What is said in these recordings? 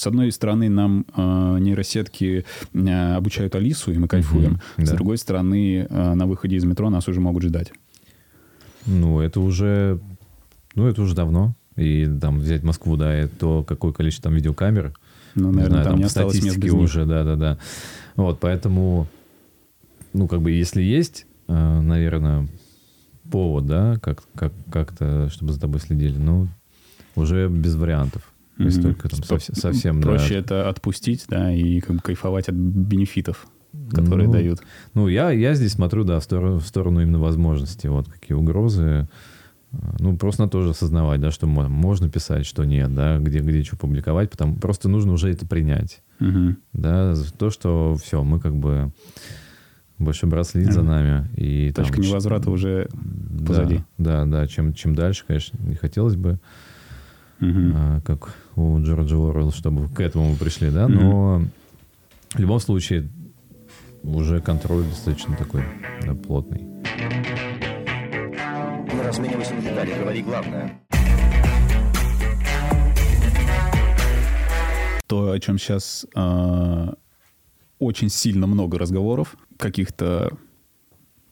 с одной стороны, нам э, нейросетки э, обучают Алису, и мы кайфуем. С да. другой стороны, э, на выходе из метро нас уже могут ждать. Ну, это уже, ну, это уже давно. И там взять Москву, да, и то, какое количество там видеокамер, Ну, не наверное, знаю, там не по осталось мест без уже, да-да-да. Вот, поэтому, ну, как бы, если есть, э, наверное, повод, да, как, как, как-то, чтобы за тобой следили, ну, уже без вариантов. Если Мгм. только там совсем, совсем. Проще это отпустить, да, и как бы кайфовать от бенефитов, которые Ну, дают. Ну, я, я здесь смотрю, да, в сторону, в сторону именно возможностей. Вот какие угрозы. Э, Ну, просто надо тоже осознавать, да, что мо- можно писать, что нет, да, где, где что публиковать. Потому, просто нужно уже это принять. Мгм. Да, то, что все, мы как бы большой брат следит за нами. И там Точка ч- невозврата уже да, позади. Да, да, чем, чем дальше, конечно, не хотелось бы, Мгм. а, как у Джорджа Уоррелла, чтобы к этому мы пришли, да, но в любом случае уже контроль достаточно такой да, плотный. Мы разменивайся на детали, говори главное. то, о чем сейчас очень сильно много разговоров, каких-то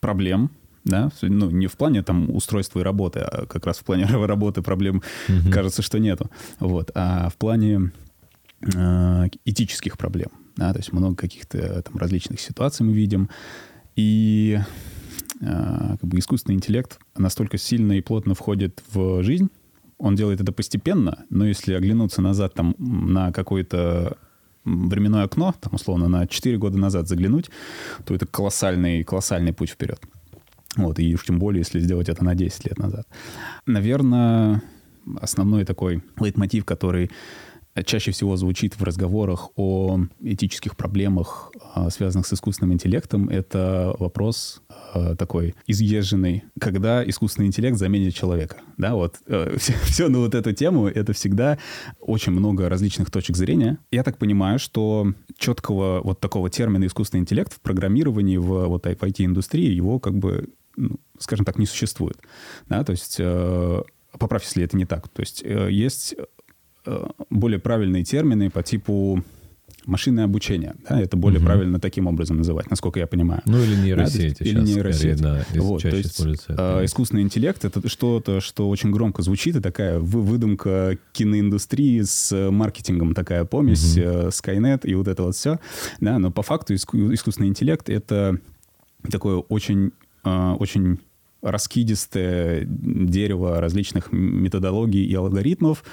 проблем, да, ну, не в плане там устройства и работы, а как раз в плане работы проблем Мгм. кажется, что нету, вот, а в плане э, этических проблем, да, то есть много каких-то там различных ситуаций мы видим, и э, как бы искусственный интеллект настолько сильно и плотно входит в жизнь, он делает это постепенно, но если оглянуться назад там на какое-то м, временное окно, там условно на 4 года назад заглянуть, то это колоссальный, колоссальный путь вперед. Вот, и уж тем более, если сделать это на 10 лет назад. Наверное, основной такой лейтмотив, который чаще всего звучит в разговорах о этических проблемах, а, связанных с искусственным интеллектом, это вопрос а, такой изъезженный, когда искусственный интеллект заменит человека. Да, вот все, на вот эту тему, это всегда очень много различных точек зрения. Я так понимаю, что четкого вот такого термина искусственный интеллект в программировании в вот IT-индустрии его как бы, ну, скажем так, не существует. Да, то есть э, поправь, если это не так. То есть э, есть э, более правильные термины по типу машинное обучение. Да, это более Мгм. правильно таким образом называть, насколько я понимаю. Ну, или Да, нейросети или сейчас нейросети. скорее, да, Вот, чаще то есть, используется это. э, искусственный интеллект — это что-то, что очень громко звучит, и такая вы- выдумка киноиндустрии с э, маркетингом, такая помесь, Мгм. э, Skynet и вот это вот все. Да, но по факту иску- искусственный интеллект — это такое очень, э, очень раскидистое дерево различных методологий и алгоритмов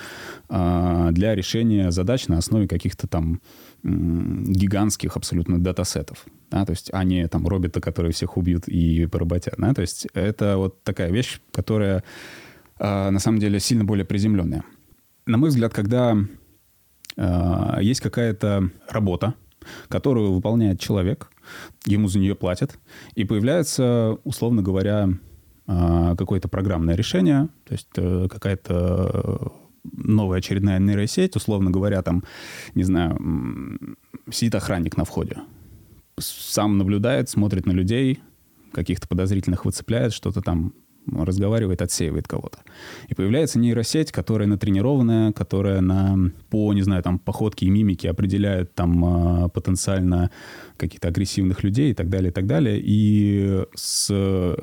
а, для решения задач на основе каких-то там гигантских абсолютно датасетов. Да, то есть, а не там робота, которые всех убьют и поработят. Да? То есть это вот такая вещь, которая а, на самом деле сильно более приземленная. На мой взгляд, когда а, есть какая-то работа, которую выполняет человек, ему за нее платят, и появляется, условно говоря, а, какое-то программное решение, то есть э, какая-то новая очередная нейросеть, условно говоря, там, не знаю, сидит охранник на входе, сам наблюдает, смотрит на людей, каких-то подозрительных выцепляет, что-то там разговаривает, отсеивает кого-то. И появляется нейросеть, которая натренированная, которая на, по, не знаю, там, походке и мимике определяет там а, потенциально каких-то агрессивных людей и так далее, и так далее. И с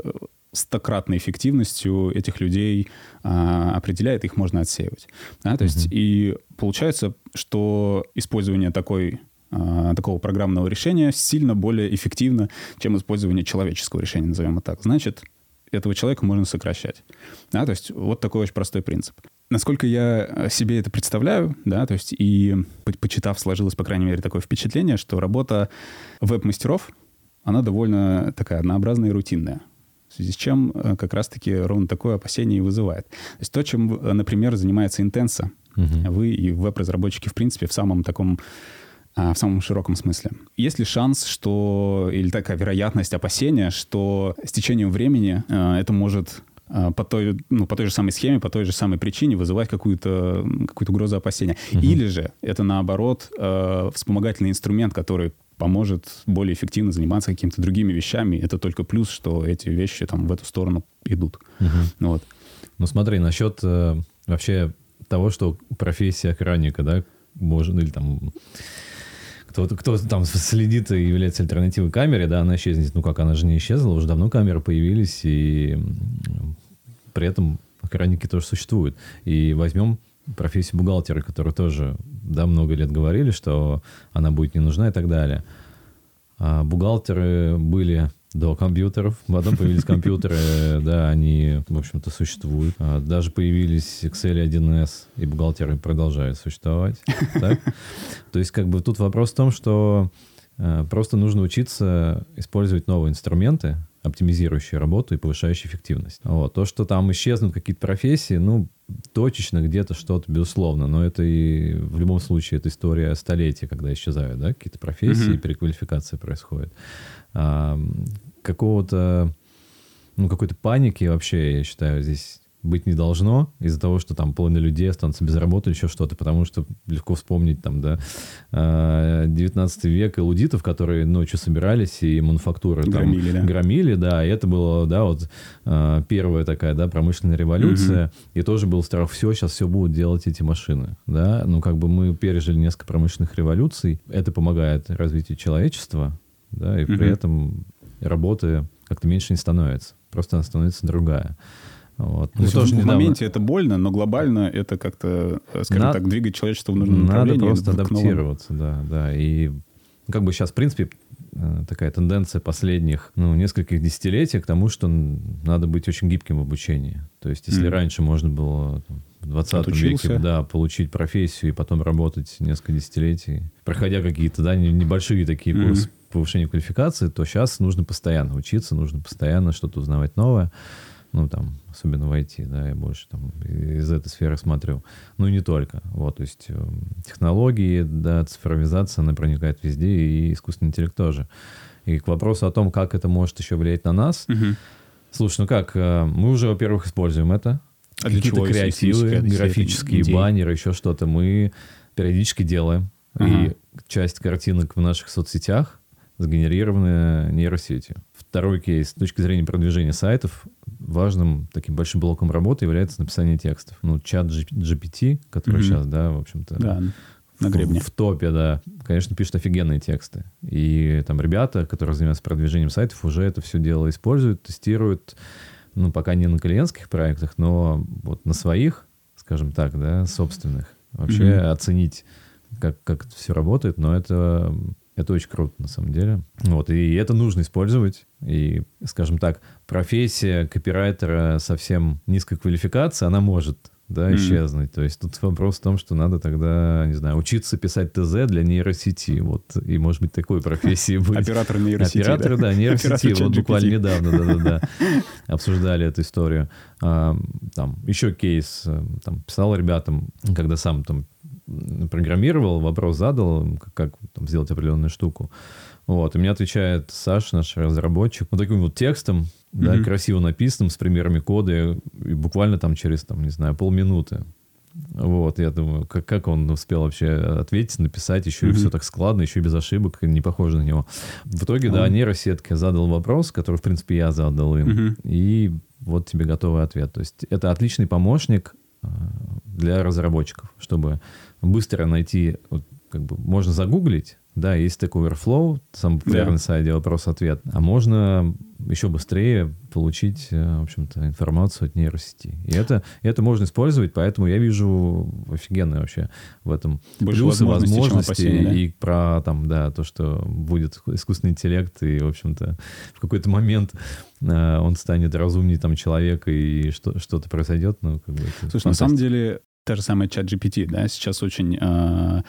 стократной эффективностью этих людей а, определяет, их можно отсеивать. Да, то есть и получается, что использование такой а, такого программного решения сильно более эффективно, чем использование человеческого решения, назовем это так. Значит, этого человека можно сокращать. Да, то есть вот такой очень простой принцип. Насколько я себе это представляю, да, то есть и по- почитав, сложилось, по крайней мере, такое впечатление, что работа веб-мастеров, она довольно такая однообразная и рутинная. В связи с чем э, как раз-таки ровно такое опасение и вызывает. То есть то, чем, э, например, занимается Intensa, Мгм. вы и веб-разработчики, в принципе, в самом таком в самом широком смысле. Есть ли шанс, что, или такая вероятность, опасения, что с течением времени а, это может а, по той, ну, по той же самой схеме, по той же самой причине вызывать какую-то какую угрозу опасения? Мгм. Или же это, наоборот, а, вспомогательный инструмент, который поможет более эффективно заниматься какими-то другими вещами. Это только плюс, что эти вещи там в эту сторону идут. Мгм. Вот. Ну смотри, насчет э, вообще того, что профессия охранника, да, может, или там кто, кто там следит и является альтернативой камере, да, она исчезнет. Ну как, она же не исчезла, уже давно камеры появились, и при этом охранники тоже существуют. И возьмем профессию бухгалтера, которую тоже, да, много лет говорили, что она будет не нужна и так далее. А бухгалтеры были до компьютеров. Потом появились компьютеры, да, они, в общем-то, существуют. А даже появились Excel 1С, и бухгалтеры продолжают существовать. Так? То есть, как бы тут вопрос в том, что э, просто нужно учиться использовать новые инструменты, оптимизирующие работу и повышающие эффективность. Вот. То, что там исчезнут какие-то профессии, ну, точечно где-то что-то, безусловно, но это и в любом случае это история столетия, когда исчезают, да, какие-то профессии, mm-hmm. переквалификация происходит. А, какого-то, ну, какой-то паники вообще, я считаю, здесь быть не должно из-за того, что там половина людей останутся без работы или еще что-то, потому что легко вспомнить там, да, 19 а, век элудитов, которые ночью собирались и мануфактуры громили, там да. громили, да, и это было, да, вот а, первая такая, да, промышленная революция, угу. и тоже был страх, все, сейчас все будут делать эти машины, да, ну, как бы мы пережили несколько промышленных революций, это помогает развитию человечества, да, и угу. при этом работы как-то меньше не становится, просто она становится другая. Вот. Есть тоже в недавно... моменте это больно, но глобально это как-то, э, скажем Надо... так, двигать человечество в нужном. Надо просто адаптироваться, да, да. И как бы сейчас, в принципе, э, такая тенденция последних ну, нескольких десятилетий к тому, что надо быть очень гибким в обучении. То есть, если mm. раньше можно было там, в 20 Отучился. веке да, получить профессию и потом работать несколько десятилетий, проходя какие-то да, небольшие такие mm. курсы повышения квалификации, то сейчас нужно постоянно учиться, нужно постоянно что-то узнавать новое ну, там, особенно в IT, да, я больше там из этой сферы смотрю. Ну, и не только. Вот, то есть э, технологии, да, цифровизация, она проникает везде, и искусственный интеллект тоже. И к вопросу о том, как это может еще влиять на нас. Угу. Слушай, ну как, э, мы уже, во-первых, используем это. А Какие-то креативы, графические баннеры, еще что-то мы периодически делаем. Ага. И часть картинок в наших соцсетях сгенерированы нейросетью. Второй кейс. С точки зрения продвижения сайтов, важным таким большим блоком работы является написание текстов. Ну, чат GPT, который mm-hmm. сейчас, да, в общем-то... Да, на гребне. В, в топе, да. Конечно, пишут офигенные тексты. И там ребята, которые занимаются продвижением сайтов, уже это все дело используют, тестируют. Ну, пока не на клиентских проектах, но вот на своих, скажем так, да, собственных. Вообще mm-hmm. оценить, как, как это все работает, но это это очень круто, на самом деле. Вот, и это нужно использовать. И, скажем так, профессия копирайтера совсем низкой квалификации, она может да, исчезнуть. Mm. То есть тут вопрос в том, что надо тогда, не знаю, учиться писать ТЗ для нейросети. Вот, и, может быть, такой профессии быть. Оператор нейросети, Оператор, да, нейросети. Вот буквально недавно, да-да-да, обсуждали эту историю. А, там, еще кейс, э, там, писал ребятам, когда сам там программировал, вопрос задал, как, как там, сделать определенную штуку. Вот, и мне отвечает Саша, наш разработчик, вот таким вот текстом, mm-hmm. да, красиво написанным, с примерами кода, и буквально там через, там, не знаю, полминуты. Вот, я думаю, как, как он успел вообще ответить, написать, еще mm-hmm. и все так складно, еще и без ошибок, не похоже на него. В итоге, mm-hmm. да, нейросетка задал вопрос, который, в принципе, я задал им, mm-hmm. и вот тебе готовый ответ. То есть это отличный помощник э, для разработчиков, чтобы быстро найти, вот, как бы можно загуглить, да, есть такой Overflow, самый популярный да. сайт, вопрос-ответ, а можно еще быстрее получить, э, в общем-то, информацию от нейросети. И это, это можно использовать, поэтому я вижу офигенные вообще в этом Больше плюсы, возможности, да? и про там, да, то, что будет искусственный интеллект, и, в общем-то, в какой-то момент э, он станет разумнее там человека, и что, что-то произойдет, ну, как бы... Слушай, на самом деле, Та же самая чат GPT, да, сейчас очень... Э,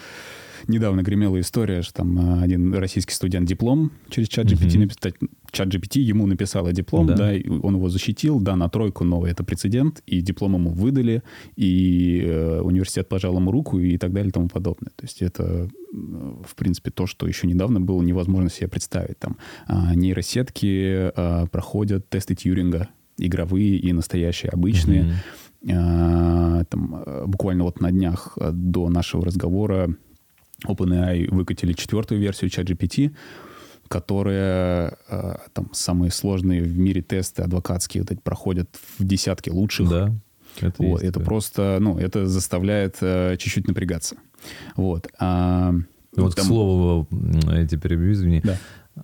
недавно гремела история, что там э, один российский студент диплом через чат GPT mm-hmm. написать. Чат GPT ему написала диплом, да. да, он его защитил, да, на тройку новый, это прецедент, и диплом ему выдали, и э, университет пожал ему руку и так далее и тому подобное. То есть это, э, в принципе, то, что еще недавно было невозможно себе представить. Там э, нейросетки э, проходят тесты Тьюринга, игровые и настоящие, обычные. Mm-hmm там, э, буквально вот на днях э, до нашего разговора OpenAI выкатили четвертую версию ChatGPT, которая там самые сложные в мире тесты адвокатские вот эти проходят в десятки лучших. Да. Это, вот, есть, это да. просто, ну, это заставляет чуть-чуть напрягаться. Вот. А, Вот, там- к слову, эти перебью, извини. Да.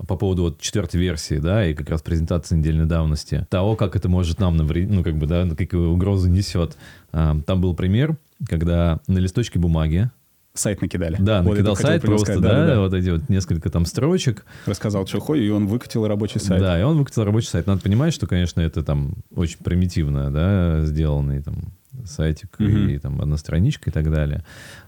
По поводу вот четвертой версии, да, и как раз презентации недельной давности, того, как это может нам навредить, ну, как бы, да, какие угрозы несет. А, Там был пример, когда на листочке бумаги, сайт накидали. да, Вот накидал сайт просто, сказать. да, Да-да-да. вот эти вот несколько там строчек, Рассказал, что ходит, и он выкатил рабочий сайт. Да, и он выкатил рабочий сайт. Надо понимать, что, конечно, это там очень примитивно, да, сделанный там сайтик Мгм. и там одна страничка и так далее.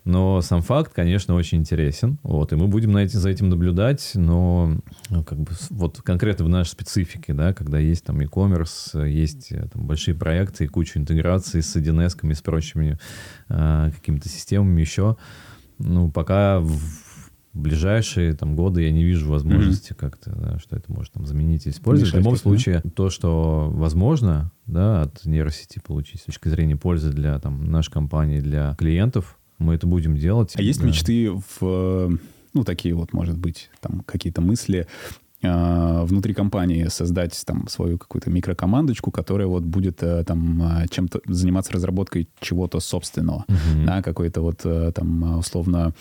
Но сам факт, конечно, очень интересен. Вот, и мы будем на эти, за этим наблюдать, но ну, как бы вот конкретно в нашей специфике, да, когда есть там e-commerce, есть э, там большие проекты и куча интеграций с 1С, с прочими э, какими-то системами еще, ну, пока в ближайшие там годы я не вижу возможности как-то, да, что это может там заменить и использовать. В Мешать любом как-то, да? случае, то, что возможно, да, от нейросети получить с точки зрения пользы для там нашей компании, для клиентов, мы это будем делать. А есть Да. мечты в, ну, такие вот, может быть, там какие-то мысли э, внутри компании создать там свою какую-то микрокомандочку, которая вот будет э, там э, чем-то заниматься разработкой чего-то собственного, Мгм. да, какой-то вот э, там э, условно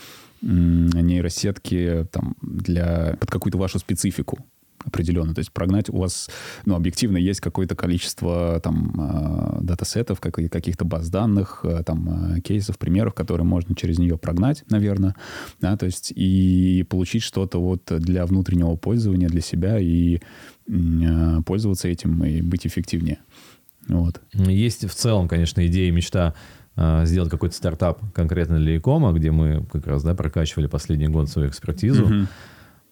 нейросетки там для под какую-то вашу специфику определенно. То есть прогнать у вас, ну, объективно есть какое-то количество там э, датасетов, как- каких-то баз данных, э, там э, кейсов, примеров, которые можно через нее прогнать, наверное, да, то есть и получить что-то вот для внутреннего пользования для себя и э, пользоваться этим и быть эффективнее. Вот. Есть в целом, конечно, идея и мечта а, сделать какой-то стартап конкретно для Икома, где мы как раз да, прокачивали последний год свою экспертизу.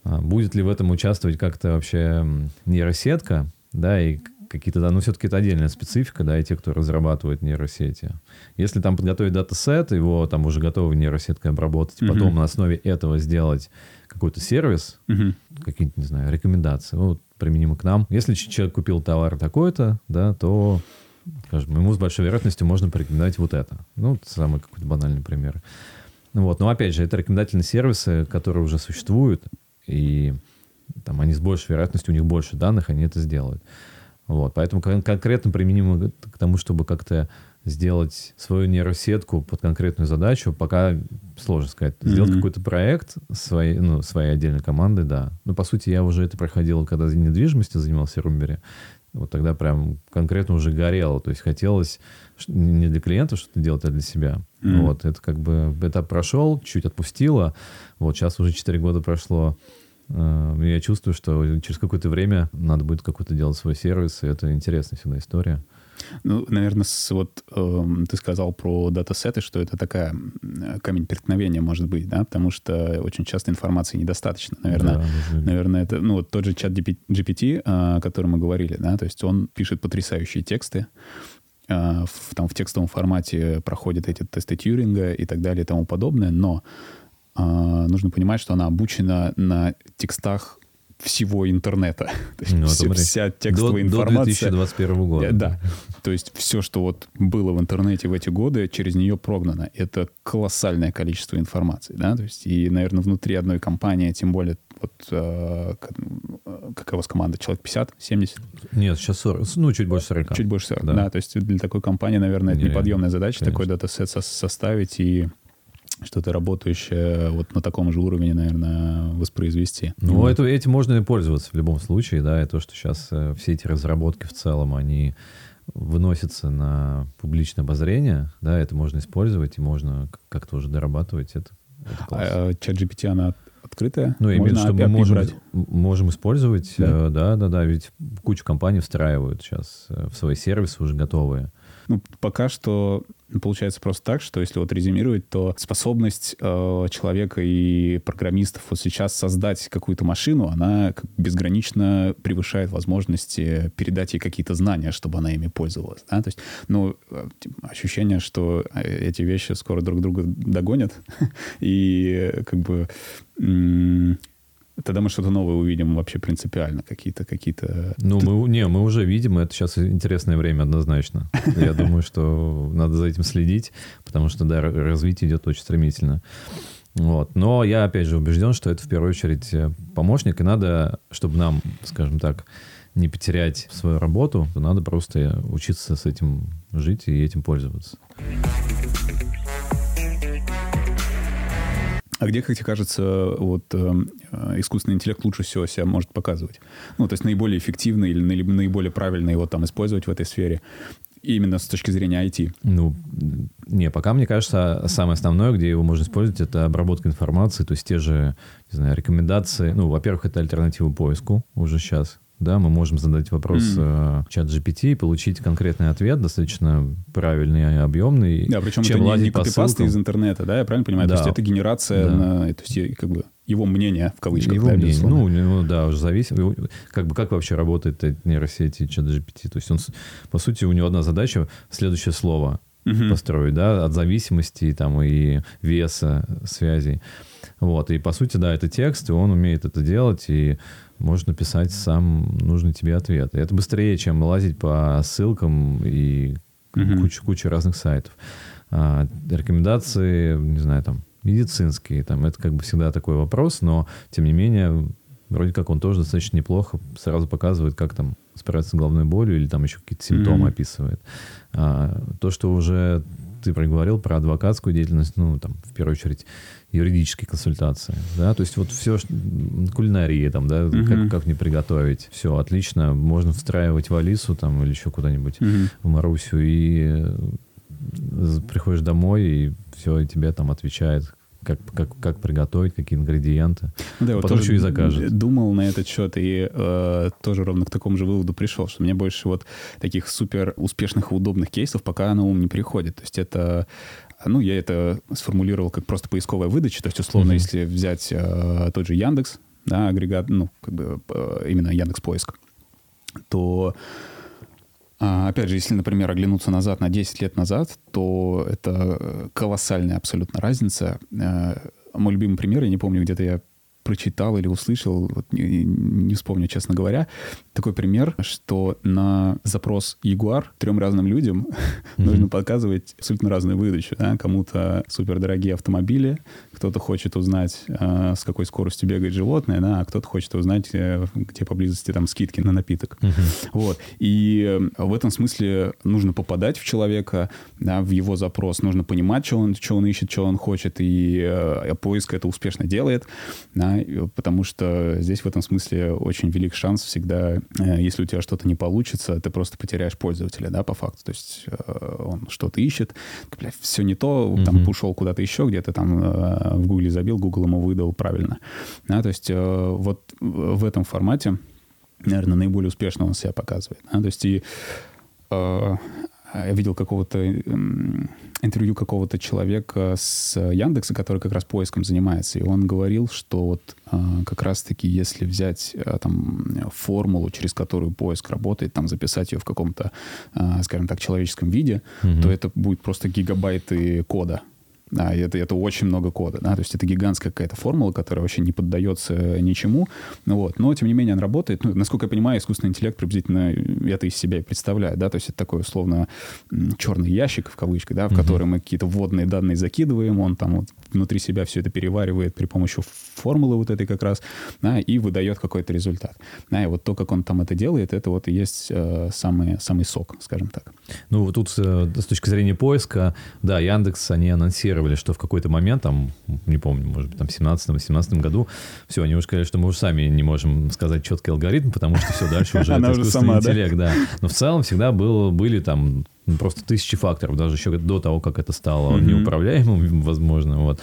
А Будет ли в этом участвовать как-то вообще нейросетка, да, и какие-то, да, ну, все-таки это отдельная специфика, да, и те, кто разрабатывает нейросети. Если там подготовить датасет, его там уже готовы нейросеткой обработать, Мгм. потом на основе этого сделать какой-то сервис, Мгм. какие-то, не знаю, рекомендации, ну, вот, применимы к нам. Если человек купил товар такой-то, да, то, скажем, ему с большой вероятностью можно порекомендовать вот это. Ну, самый какой-то банальный пример. Ну Вот. Но опять же, это рекомендательные сервисы, которые уже существуют, и там они с большей вероятностью, у них больше данных, они это сделают. Вот. Поэтому кон- конкретно применимо к тому, чтобы как-то сделать свою нейросетку под конкретную задачу, пока сложно сказать. Сделать Мгм. какой-то проект своей, ну, своей отдельной команды, да. Ну, по сути, я уже это проходил, когда недвижимостью занимался в Румбере. Вот тогда прям конкретно уже горело. То есть хотелось не для клиентов что-то делать, а для себя. Мгм. Вот. Это как бы этап прошел, чуть отпустило. Вот сейчас уже 4 года прошло. Э, Я чувствую, что через какое-то время надо будет какой-то делать свой сервис, и это интересная всегда история. Ну, наверное, с, вот эм, ты сказал про датасеты, что это такая камень преткновения может быть, да, потому что очень часто информации недостаточно, наверное. Да, Наверное, это, ну, вот тот же чат GPT, а, о котором мы говорили, да, то есть он пишет потрясающие тексты, а, в, там в текстовом формате проходят эти тесты Тьюринга и так далее и тому подобное, но а, нужно понимать, что она обучена на текстах всего интернета. Ну, все- вся до, текстовая до информация... 2021 года. Э, Да. То есть все, что вот было в интернете в эти годы, через нее прогнано. Это колоссальное количество информации, да, то есть и, наверное, внутри одной компании, тем более вот э, к- э, какая у вас команда, человек 50, 70, Нет, сейчас 40, ну, чуть больше 40. чуть больше 40, Да. да. то есть для такой компании, наверное, это неподъемная задача Конечно. такой датасет со- составить и что-то работающее вот на таком же уровне, наверное, воспроизвести. Ну, Вот. это, этим можно и пользоваться в любом случае, да, и то, что сейчас э, все эти разработки в целом, они выносятся на публичное обозрение, да, это можно использовать, и можно как-то уже дорабатывать это. это. А, чат GPT, она открытая? Ну, виду, Можно что мы можем, брать? можем использовать, Да. да? да, да, да, ведь кучу компаний встраивают сейчас э, в свои сервисы уже готовые. Ну, пока что получается просто так, что если вот резюмировать, то способность э, человека и программистов вот сейчас создать какую-то машину, она безгранично превышает возможности передать ей какие-то знания, чтобы она ими пользовалась. Да? То есть, ну, э, ощущение, что э, эти вещи скоро друг друга догонят, и э, как бы тогда мы что-то новое увидим вообще принципиально, какие-то какие-то Ну, мы, не, мы уже видим, это сейчас интересное время однозначно. Я думаю, что надо за этим следить, потому что, да, развитие идет очень стремительно. Вот. Но я, опять же, убежден, что это в первую очередь э, помощник, и надо, чтобы нам, скажем так, не потерять свою работу, то надо просто учиться с этим жить и этим пользоваться. А где, как тебе кажется, вот э, э, искусственный интеллект лучше всего себя может показывать? Ну, то есть наиболее эффективно или наиб- наиболее правильно его там использовать в этой сфере? Именно с точки зрения IT. Ну, не, пока, мне кажется, самое основное, где его можно использовать, это обработка информации, то есть те же, не знаю, рекомендации. Ну, во-первых, это альтернатива поиску уже сейчас. Да, мы можем задать вопрос э, чат GPT и получить конкретный ответ, достаточно правильный и объемный. Да, причем чем это не, не копипасты из интернета, да, я правильно понимаю? Да. То есть это генерация, Да. на, то есть и, как бы его мнение в кавычках. Его да, мнение. безусловно. Ну, ну, да, уже зависит. Как бы как вообще работает нейросети чат GPT? То есть он, по сути, у него одна задача следующее слово Мгм. построить, да, от зависимости там и веса связей. Вот, и по сути, да, это текст, и он умеет это делать, и может написать сам нужный тебе ответ. И это быстрее, чем лазить по ссылкам и Мгм. куча, куча разных сайтов. А, рекомендации, не знаю, там, медицинские, там, это как бы всегда такой вопрос, но, тем не менее, вроде как он тоже достаточно неплохо сразу показывает, как там справиться с головной болью или там еще какие-то симптомы Мгм. описывает. А, то, что уже ты проговорил про адвокатскую деятельность, ну, там, в первую очередь, юридические консультации, да, то есть вот все, кулинария там, да, Мгм. как, как не приготовить, все, отлично, можно встраивать в Алису там или еще куда-нибудь Мгм. в Марусю и э, приходишь домой, и все, и тебе там отвечает, как, как, как приготовить, какие ингредиенты. Да, вот Потом еще и закажет. Думал на этот счет и э, тоже ровно к такому же выводу пришел, что мне больше вот таких супер успешных и удобных кейсов пока на ум не приходит. То есть это, ну, я это сформулировал как просто поисковая выдача. То есть, условно, Мгм. если взять э, тот же Яндекс, да, агрегат, ну, как бы э, именно Яндекс Поиск, то Опять же, если, например, оглянуться назад на 10 лет назад, то это э, колоссальная абсолютно разница. Э, Мой любимый пример, я не помню, где-то я прочитал или услышал, вот не, не вспомню, честно говоря, такой пример, что на запрос Jaguar трем разным людям нужно показывать абсолютно разную выдачу. да. Кому-то супердорогие автомобили, кто-то хочет узнать, э, с какой скоростью бегает животное, да, а кто-то хочет узнать, э, где поблизости там скидки на напиток. Вот. И э, в этом смысле нужно попадать в человека, да, в его запрос, нужно понимать, что он, что он ищет, что он хочет, и э, поиск это успешно делает, да, и, потому что здесь в этом смысле очень велик шанс всегда, э, если у тебя что-то не получится, ты просто потеряешь пользователя, да, по факту. То есть э, он что-то ищет, бля, все не то, там Мгм. ушел куда-то еще, где-то там э, в Гугле забил, Google ему выдал правильно. Да, то есть э, вот в этом формате наверное, наиболее успешно он себя показывает. да. То есть и э, я видел какого-то интервью какого-то человека с Яндекса, который как раз поиском занимается, и он говорил, что вот э, как раз-таки если взять э, там формулу, через которую поиск работает, там записать ее в каком-то, э, скажем так, человеческом виде, Мгм. то это будет просто гигабайты кода. И это, это очень много кода, да, то есть это гигантская какая-то формула, которая вообще не поддается ничему, ну вот, но тем не менее она работает, ну, насколько я понимаю, искусственный интеллект приблизительно это из себя и представляет, да, то есть это такой условно черный ящик, в кавычках, да, в Мгм. который мы какие-то вводные данные закидываем, он там вот внутри себя все это переваривает при помощи формулы вот этой как раз, да, и выдает какой-то результат. Да, и вот то, как он там это делает, это вот и есть э, самый, самый сок, скажем так. Ну, вот тут э, с точки зрения поиска, да, Яндекс, они анонсировали, что в какой-то момент, там, не помню, может быть, там в 17-18 году, все, они уже сказали, что мы уже сами не можем сказать четкий алгоритм, потому что все, дальше уже это искусственный интеллект, да. Но в целом всегда было, были там просто тысячи факторов, даже еще до того, как это стало неуправляемым, возможно, вот.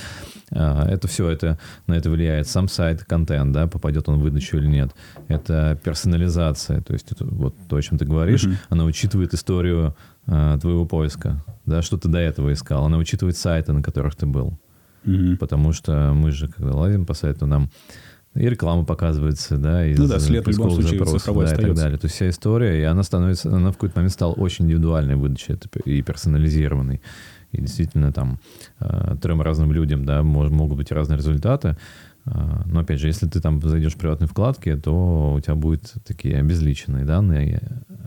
А, Это все, это, на это влияет сам сайт, контент, да, попадет он в выдачу или нет. Это персонализация, то есть это вот то, о чем ты говоришь, Мгм. она учитывает историю а, твоего поиска, да, что ты до этого искал, она учитывает сайты, на которых ты был, Мгм. потому что мы же, когда лазим по сайту, нам и реклама показывается, да, из Ну да, след в любом случае цифровой да, и так далее. То есть вся история, и она становится, она в какой-то момент стала очень индивидуальной выдачей и персонализированной. И действительно там э, трем разным людям, да, мож- могут быть разные результаты. А, Но опять же, если ты там зайдешь в приватные вкладки, то у тебя будут такие обезличенные данные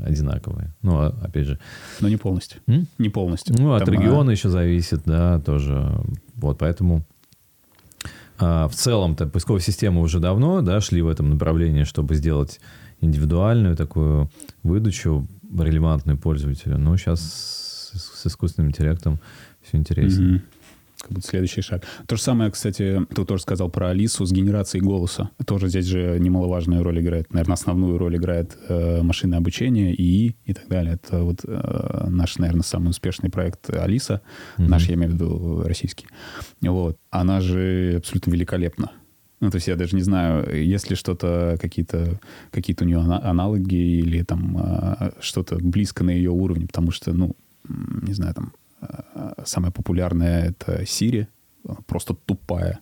одинаковые. Ну, а, опять же, Но не полностью. м? Не полностью. ну, от Там, а, региона еще зависит, да, тоже. Вот, поэтому а, в целом-то поисковые системы уже давно, да, шли в этом направлении, чтобы сделать индивидуальную такую выдачу, релевантную пользователю. Но сейчас с, с искусственным интеллектом все интереснее. Мгм. Как будто следующий шаг. То же самое, кстати, ты тоже сказал про Алису с генерацией голоса. Тоже здесь же немаловажную роль играет, наверное, основную роль играет э, машинное обучение, ИИ и так далее. Это вот э, наш, наверное, самый успешный проект Алиса, mm-hmm. наш, я имею в виду, российский. Вот. Она же абсолютно великолепна. Ну, то есть я даже не знаю, есть ли что-то, какие-то какие у нее аналоги или там э, что-то близко на ее уровне, потому что, ну, не знаю, там самая популярная это Siri, просто тупая.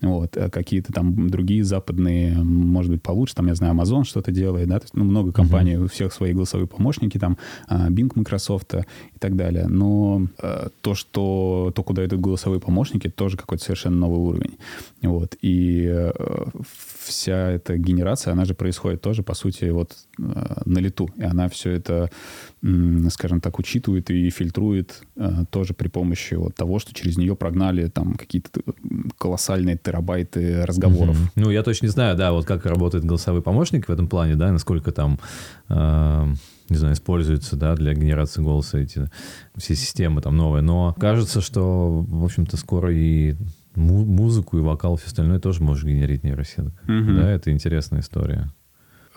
Вот. А какие-то там другие западные, может быть, получше. Там, я знаю, Amazon что-то делает, да, то есть, ну, много компаний, uh-huh. у всех свои голосовые помощники, там, а, Bing Microsoft и так далее. Но э, то, что, то, куда идут голосовые помощники, тоже какой-то совершенно новый уровень. Вот. И э, вся эта генерация, она же происходит тоже, по сути, вот э, на лету. И она все это, скажем так, учитывает и фильтрует э, тоже при помощи вот того, что через нее прогнали там какие-то колоссальные терабайты разговоров. Mm-hmm. Ну, я точно не знаю, да, вот как работает голосовой помощник в этом плане, да, насколько там э, не знаю, используются, да, для генерации голоса эти все системы там новые. Но кажется, что, в общем-то, скоро и музыку и вокал, все остальное тоже можешь генерить нейросетка. Угу. Да, это интересная история.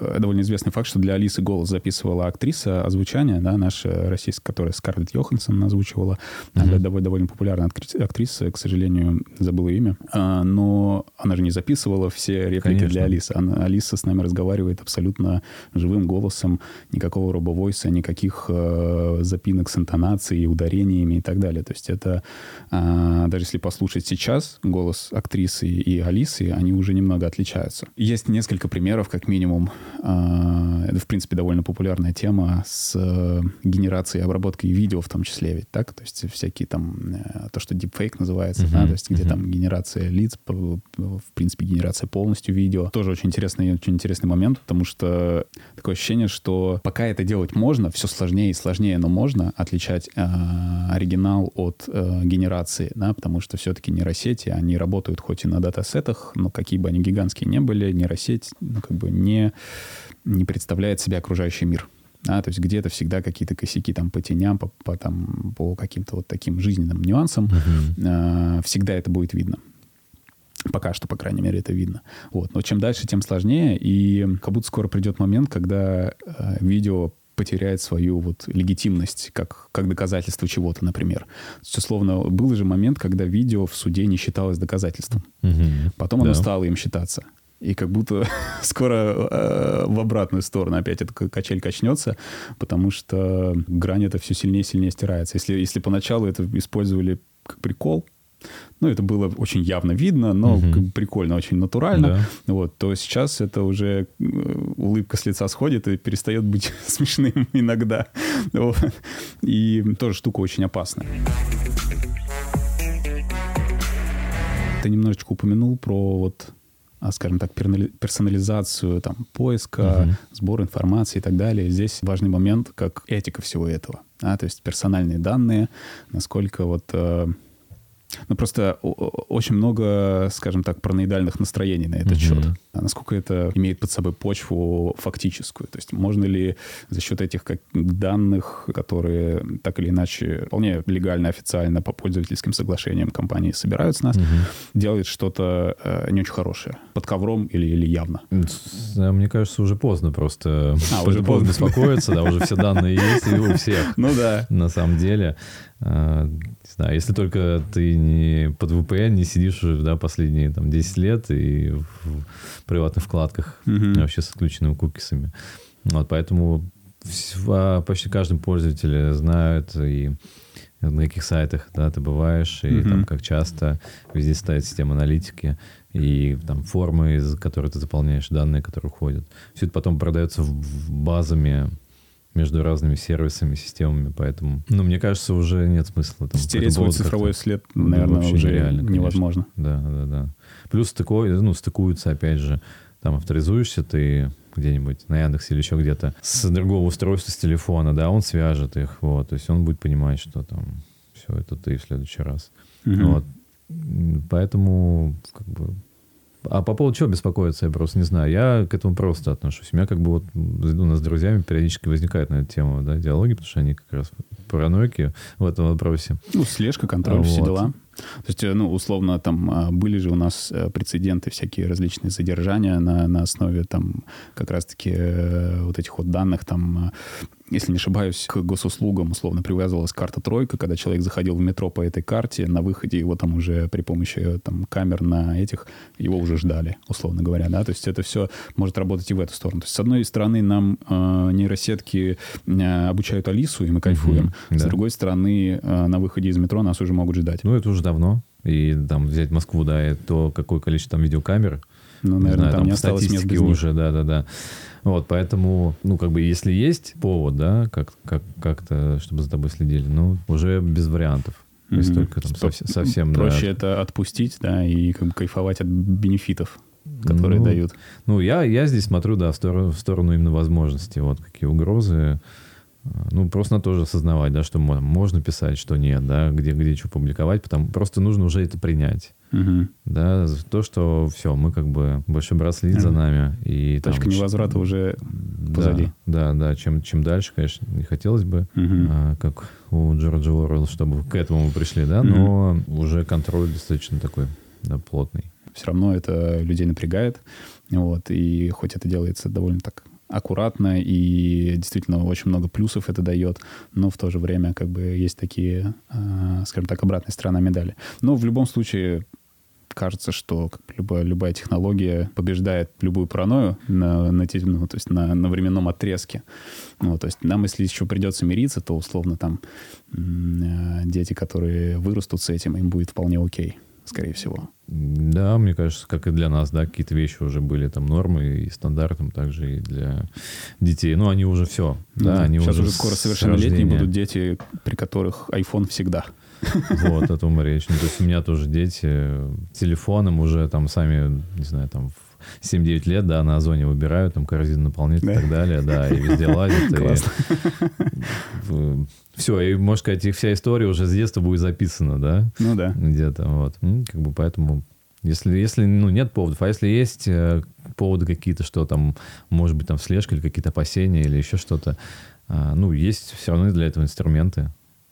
Э, довольно известный факт, что для Алисы голос записывала актриса озвучания, да, наша российская, которая Скарлетт Йоханссон озвучивала. Uh-huh. Она довольно, довольно популярная актриса, к сожалению, забыла имя. А, но она же не записывала все реплики Конечно. для Алисы. Она, Алиса с нами разговаривает абсолютно живым голосом, никакого робовойса, никаких э, запинок с интонацией, ударениями и так далее. То есть это, э, даже если послушать сейчас голос актрисы и Алисы, они уже немного отличаются. Есть несколько примеров, как минимум, а, это, в принципе, довольно популярная тема с э, генерацией и обработкой видео в том числе, ведь так? То есть всякие там, э, то, что deepfake называется, uh-huh, да, то есть где uh-huh. там генерация лиц, в принципе, генерация полностью видео. Тоже очень интересный, очень интересный момент, потому что такое ощущение, что пока это делать можно, все сложнее и сложнее, но можно отличать э, оригинал от э, генерации, да, потому что все-таки нейросети, они работают хоть и на датасетах, но какие бы они гигантские не были, нейросеть, ну, как бы не не представляет себе окружающий мир. Да, то есть где-то всегда какие-то косяки там по теням, по, по, там, по каким-то вот таким жизненным нюансам. Uh-huh. Э, всегда это будет видно. Пока что, по крайней мере, это видно. Вот. Но чем дальше, тем сложнее. И как будто скоро придет момент, когда э, видео потеряет свою вот легитимность как, как доказательство чего-то, например. То есть, условно, был же момент, когда видео в суде не считалось доказательством. Угу. Потом да. оно стало им считаться и как будто скоро э, в обратную сторону опять эта качель качнется, потому что грань это все сильнее и сильнее стирается. Если, если поначалу это использовали как прикол, ну, это было очень явно видно, но угу. прикольно, очень натурально, да. вот, то сейчас это уже э, улыбка с лица сходит и перестает быть смешным иногда. Вот. И тоже штука очень опасная. Ты немножечко упомянул про вот скажем так, персонализацию там, поиска, угу. сбор информации и так далее. Здесь важный момент, как этика всего этого. Да? То есть персональные данные, насколько вот э, ну, просто очень много, скажем так, параноидальных настроений на этот mm-hmm. счет. А насколько это имеет под собой почву фактическую? То есть можно ли за счет этих как, данных, которые так или иначе вполне легально, официально по пользовательским соглашениям компании собирают с нас, mm-hmm. делать что-то э, не очень хорошее? Под ковром или, или явно? Мне кажется, уже поздно просто. А, уже поздно беспокоиться, да, уже все данные есть и у всех. Ну да. На самом деле. А, не знаю, если только ты не под VPN не сидишь уже да, последние там, 10 лет и приватных вкладках mm-hmm. вообще с отключенными кукисами. Вот, поэтому почти каждый пользователь знает и на каких сайтах да, ты бываешь, и mm-hmm. там как часто везде стоит система аналитики, и там формы, из которых ты заполняешь, данные, которые уходят. Все это потом продается в базами между разными сервисами, системами, поэтому, ну, мне кажется, уже нет смысла. Там, Стереть свой цифровой след, наверное, ну, уже нереально, невозможно. Да, да, да. Плюс стыку, ну, стыкуются, опять же, там авторизуешься ты где-нибудь на Яндексе или еще где-то с другого устройства, с телефона, да, он свяжет их, вот, то есть он будет понимать, что там все, это ты в следующий раз. Угу. Вот. Поэтому, как бы, а по поводу чего беспокоиться, я просто не знаю. Я к этому просто отношусь. У меня как бы вот у нас с друзьями периодически возникает на эту тему да, диалоги, потому что они как раз параноики в этом вопросе. Ну, слежка, контроль, вот. все дела. То есть, э, ну, условно, там а, были же у нас э, прецеденты, всякие различные задержания на, на основе там как раз-таки э, вот этих вот данных, там если не ошибаюсь, к госуслугам условно привязывалась карта тройка, когда человек заходил в метро по этой карте, на выходе его там уже при помощи там камер на этих его уже ждали, условно говоря, да, то есть это все может работать и в эту сторону. То есть с одной стороны нам э, нейросетки э, обучают Алису, и мы кайфуем, с да. другой стороны э, на выходе из метро нас уже могут ждать. Ну это уже давно, и там взять Москву, да, и то какое количество там видеокамер, ну, наверное, знаю, там, там не осталось мест без уже, да-да-да. Вот, поэтому, ну, как бы, если есть повод, да, как, как, как-то, чтобы за тобой следили, ну, уже без вариантов. Mm-hmm. Если только там совсем, совсем Проще да, это отпустить, да, и как бы кайфовать от бенефитов которые ну, дают. Ну, я, я здесь смотрю, да, в сторону, в сторону именно возможностей. Вот какие угрозы. Ну, просто надо тоже осознавать, да, что можно писать, что нет, да, где, где что публиковать, потому просто нужно уже это принять. Угу. Да, то, что все, мы как бы большой браслет угу. за нами. И Точка там, невозврата уже позади. Да, да, чем, чем дальше, конечно, не хотелось бы, угу. а, как у Джорджа Уоррелла, чтобы к этому мы пришли, да, угу. но уже контроль достаточно такой, да, плотный. Все равно это людей напрягает, вот, и хоть это делается довольно так аккуратно, и действительно очень много плюсов это дает, но в то же время как бы есть такие, э, скажем так, обратная сторона медали. Но в любом случае кажется, что как любая, любая технология побеждает любую паранойю на, на, ну, то есть на, на временном отрезке. Ну, то есть нам, если еще придется мириться, то условно там э, дети, которые вырастут с этим, им будет вполне окей скорее всего. Да, мне кажется, как и для нас, да, какие-то вещи уже были там нормы и стандартом также и для детей. Ну, они уже все, да, да они Сейчас уже, уже скоро совершеннолетние будут дети, при которых iPhone всегда. Вот, о том и речь. Ну, то есть у меня тоже дети телефоном уже там сами, не знаю, там в 7-9 лет, да, на Озоне выбирают, там корзину наполнять да. и так далее, да, и везде лазят. И, все, и, можно сказать, их вся история уже с детства будет записана, да? Ну да. Где-то, вот. Ну, как бы поэтому если, если ну, нет поводов, а если есть э, поводы какие-то, что там, может быть, там слежка или какие-то опасения или еще что-то, э, ну, есть все равно для этого инструменты,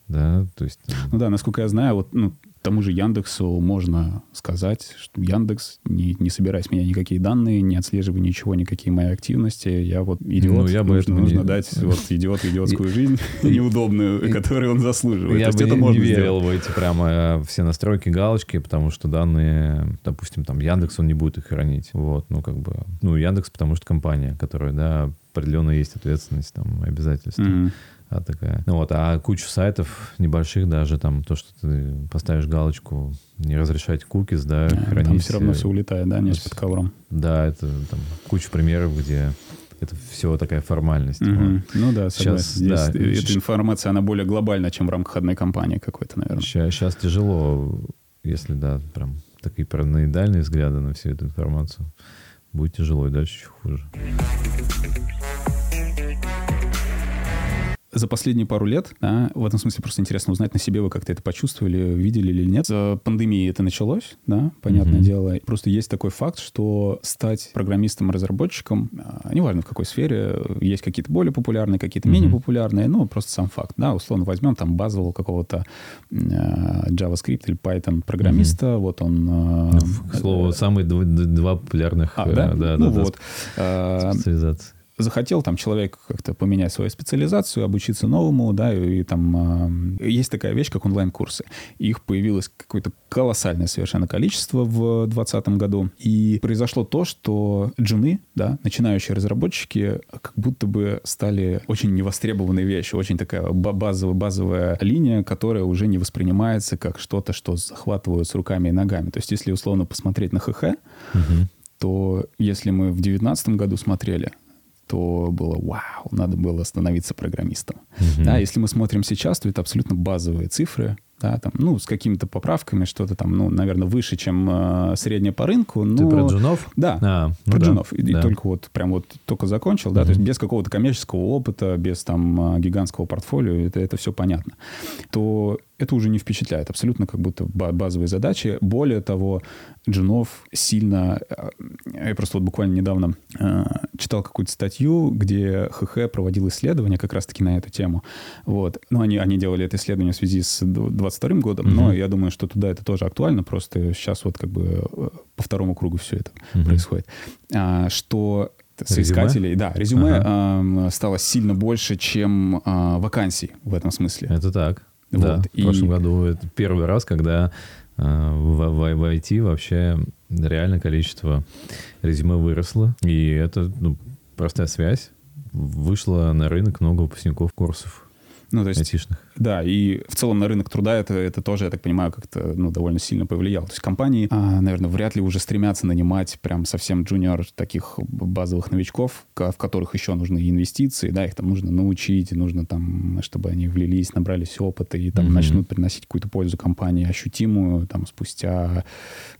да, то есть... Ну да, насколько я знаю, вот, ну, тому же Яндексу можно сказать, что Яндекс, не, не собирай с меня никакие данные, не отслеживай ничего, никакие мои активности. Я вот идиот, ну, я бы нужно, нужно не... дать вот идиот идиотскую жизнь неудобную, которую он заслуживает. Я бы не верил в эти прямо э, все настройки, галочки, потому что данные, допустим, там Яндекс, он не будет их хранить. Вот, ну как бы, ну Яндекс, потому что компания, которая, да, определенно есть ответственность, там, обязательства. Mm-hmm а такая. Ну вот, а кучу сайтов небольших даже там то, что ты поставишь галочку не разрешать кукис, да, а, хранить. Там все равно все улетает, да, не под ковром. Да, это там куча примеров, где это все такая формальность. Угу. Вот. Ну да, согласен. Сейчас, Здесь да, эта информация, она более глобальна, чем в рамках одной компании какой-то, наверное. Сейчас, сейчас тяжело, если, да, прям такие параноидальные взгляды на всю эту информацию. Будет тяжело и дальше еще хуже. За последние пару лет, да, в этом смысле просто интересно узнать на себе, вы как-то это почувствовали, видели или нет. С пандемией это началось, да, понятное mm-hmm. дело. Просто есть такой факт, что стать программистом-разработчиком, а, неважно в какой сфере, есть какие-то более популярные, какие-то mm-hmm. менее популярные, ну, просто сам факт, да, условно возьмем там базового какого-то э, JavaScript или Python программиста, mm-hmm. вот он... Э, К слову, э, самые два, два популярных... А, да? Э, да, ну да, вот. Да, специализации захотел там человек как-то поменять свою специализацию, обучиться новому, да, и, и там э, есть такая вещь, как онлайн-курсы. Их появилось какое-то колоссальное совершенно количество в 2020 году. И произошло то, что джуны, да, начинающие разработчики, как будто бы стали очень невостребованной вещью, очень такая базовая, базовая линия, которая уже не воспринимается как что-то, что захватывают с руками и ногами. То есть, если условно посмотреть на ХХ, угу. то если мы в 2019 году смотрели, то было вау, надо было становиться программистом. Угу. Да, если мы смотрим сейчас, то это абсолютно базовые цифры, да, там, ну, с какими-то поправками, что-то там, ну, наверное, выше, чем э, среднее по рынку. Но... Ты про джунов? Да, а, ну про да. джунов. И, да. и только вот прям вот только закончил, да, угу. то есть без какого-то коммерческого опыта, без там э, гигантского портфолио, это, это все понятно. То это уже не впечатляет. Абсолютно как будто ба- базовые задачи. Более того, джунов сильно... э, Я просто вот буквально недавно э, читал какую-то статью, где ХХ проводил исследование как раз-таки на эту тему. Вот. Ну, они, они делали это исследование в связи с 22 годом, Мгм. но я думаю, что туда это тоже актуально, просто сейчас вот как бы э, по второму кругу все это Мгм. происходит. А, что соискателей, да, резюме эм, стало сильно больше, чем а, вакансий в этом смысле. Это так. Вот, Да, и- в прошлом году это первый раз, когда э, в, в- в IT вообще реально количество резюме выросло. И это ну, простая связь. Вышло на рынок много выпускников курсов Ну, то есть, айтишных. да, и в целом на рынок труда это, это тоже, я так понимаю, как-то ну, довольно сильно повлияло. То есть компании, а, наверное, вряд ли уже стремятся нанимать прям совсем джуниор таких базовых новичков, ко- в которых еще нужны инвестиции, да, их там нужно научить, нужно там, чтобы они влились, набрались опыта и там Мгм. начнут приносить какую-то пользу компании ощутимую там спустя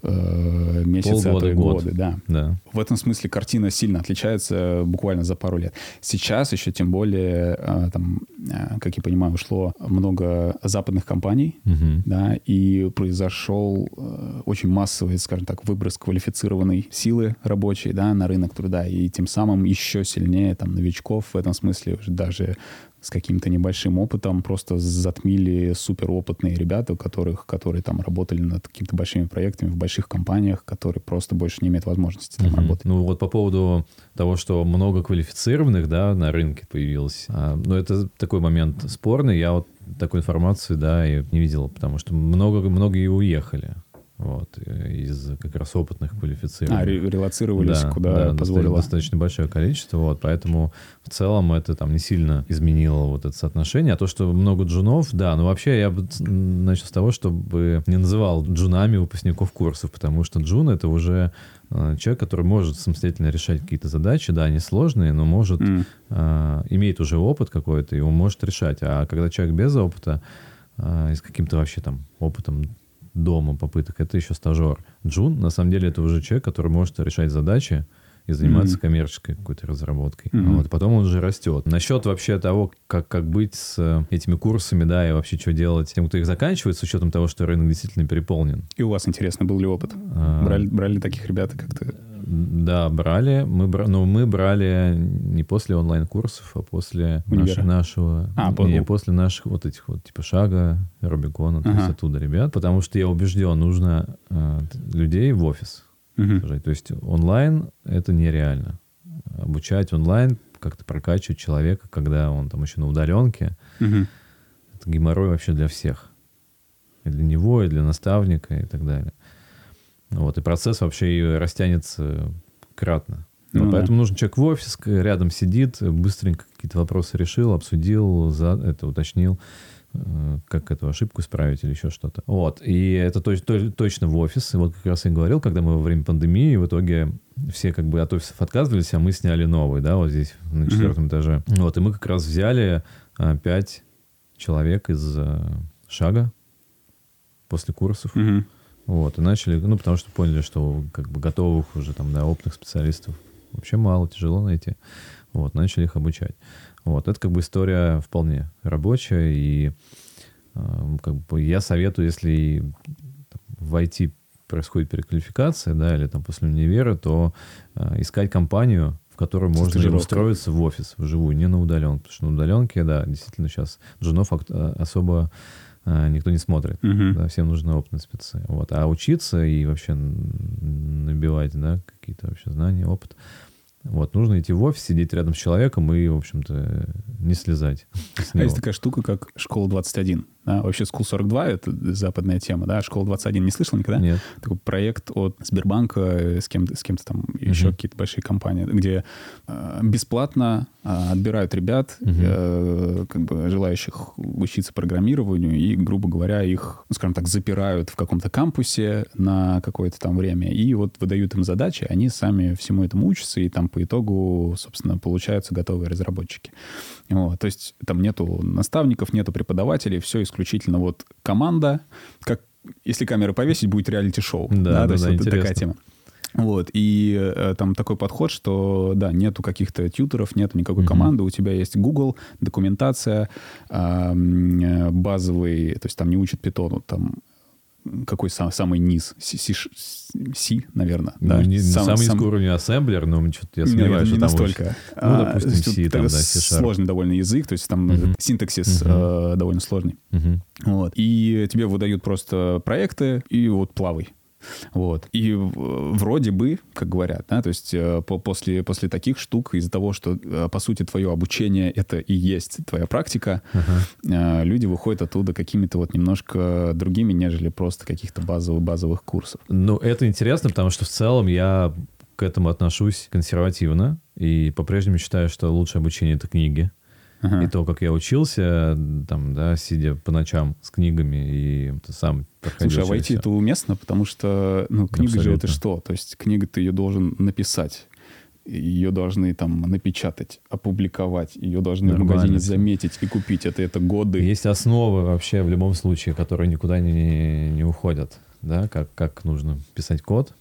э, месяцы, а Полгода, то и год. годы, да. Да. В этом смысле картина сильно отличается буквально за пару лет. Сейчас еще тем более, э, там, э, как я понимаю, ушло много западных компаний, Мгм. да, и произошел э, очень массовый, скажем так, выброс квалифицированной силы рабочей, да, на рынок труда, и тем самым еще сильнее там новичков в этом смысле даже с каким-то небольшим опытом просто затмили суперопытные ребята, у которых, которые там работали над какими-то большими проектами в больших компаниях, которые просто больше не имеют возможности там Мгм. работать. Ну вот по поводу того, что много квалифицированных, да, на рынке появилось. А, ну это такой момент спорный. Я вот такой информации, да, и не видел, потому что много, многие уехали. Вот, из как раз опытных квалифицированных. А, ре- релацировались, Да, куда да, позволило. доста- достаточно большое количество, вот, поэтому в целом это там не сильно изменило вот это соотношение. А то, что много джунов, да, ну вообще я бы начал с того, чтобы не называл джунами выпускников курсов, потому что джун это уже э, человек, который может самостоятельно решать какие-то задачи, да, они сложные, но может, М. э, имеет уже опыт какой-то, и он может решать. А когда человек без опыта, э, и с каким-то вообще там опытом дома попыток, это еще стажер. Джун, на самом деле, это уже человек, который может решать задачи и заниматься Мгм. коммерческой какой-то разработкой. Мгм. Вот, потом он уже растет. Насчет вообще того, как, как быть с э, этими курсами, да, и вообще что делать тем, кто их заканчивает, с учетом того, что рынок действительно переполнен. И у вас, интересно, был ли опыт? А, Брали, брали ли таких ребят как-то? Да, брали. Мы, бра... Но мы брали не после онлайн-курсов, а после наш- нашего... А, по- не, после наших вот этих вот типа Шага, Рубикона, то есть Ага. оттуда ребят. Потому что я убежден, нужно э, людей в офис сажать. То есть онлайн это нереально. Обучать онлайн, как-то прокачивать человека, когда он там еще на удаленке, Мгм. это геморрой вообще для всех. И для него, и для наставника, и так далее. Вот, и процесс вообще растянется кратно. Ну Вот да. поэтому нужен человек в офис, рядом сидит, быстренько какие-то вопросы решил, обсудил, за, это уточнил, э, как эту ошибку исправить или еще что-то. Вот. И это точ- то- точно в офис. И вот как раз я говорил, когда мы во время пандемии, в итоге все как бы от офисов отказывались, а мы сняли новый, да, вот здесь на четвертом этаже. Вот. И мы как раз взяли а, пять человек из э, шага после курсов. Мгм. Вот, и начали, ну, потому что поняли, что как бы готовых уже там, да, опытных специалистов вообще мало, тяжело найти. Вот, начали их обучать. Вот, это как бы история вполне рабочая, и э, как бы я советую, если там, в IT происходит переквалификация, да, или там после универа, то э, искать компанию, в которой можно устроиться в офис вживую, не на удаленке. Потому что на удаленке, да, действительно сейчас джунов э, особо никто не смотрит. Мгм. Да, всем нужны опытные спецы. Вот. А учиться и вообще набивать да, какие-то вообще знания, опыт, вот, нужно идти в офис, сидеть рядом с человеком и, в общем-то, не слезать с А есть такая штука, как школа 21. Да? Вообще School 42 — это западная тема, да? Школа 21 не слышал никогда? Нет. Такой проект от Сбербанка э, с кем-то, с кем-то там еще Мгм. какие-то большие компании, где э, бесплатно э, отбирают ребят, Мгм. э, как бы желающих учиться программированию, и, грубо говоря, их, ну, скажем так, запирают в каком-то кампусе на какое-то там время, и вот выдают им задачи, они сами всему этому учатся, и там по итогу, собственно, получаются готовые разработчики. Вот. То есть там нету наставников, нету преподавателей, все исключительно вот команда, как если камеры повесить, будет реалити-шоу. Да, да, то есть да, вот такая тема. Вот, и э, там такой подход, что, да, нету каких-то тьютеров, нету никакой команды, у тебя есть Google, документация, э, базовый, то есть там не учат питону, там какой сам, самый низ? C, C, наверное. Ну, да. не- Сам- самый сам- уровень ассемблер, но что-то я не, сомневаюсь, не что там настолько. очень- Ну, допустим, тут C, там, да, сложный довольно язык, то есть там Мгм. синтаксис Мгм. э, довольно сложный. Мгм. Вот. И тебе выдают просто проекты, и вот плавай. Вот. И вроде бы, как говорят, да, то есть э, по- после, после таких штук, из-за того, что, э, по сути, твое обучение — это и есть твоя практика, э, люди выходят оттуда какими-то вот немножко другими, нежели просто каких-то базовых, базовых курсов. Ну, это интересно, потому что в целом я к этому отношусь консервативно и по-прежнему считаю, что лучшее обучение — это книги. Ага. И то, как я учился, там, да, сидя по ночам с книгами и сам проходил Слушай, а войти это уместно, потому что, ну, книга же это Абсолютно. что? То есть книга ты ее должен написать, ее должны там напечатать, опубликовать, ее должны в Нормально магазине всё. заметить и купить. Это, это годы. Есть основы вообще в любом случае, которые никуда не, не уходят, да, как, как нужно писать код.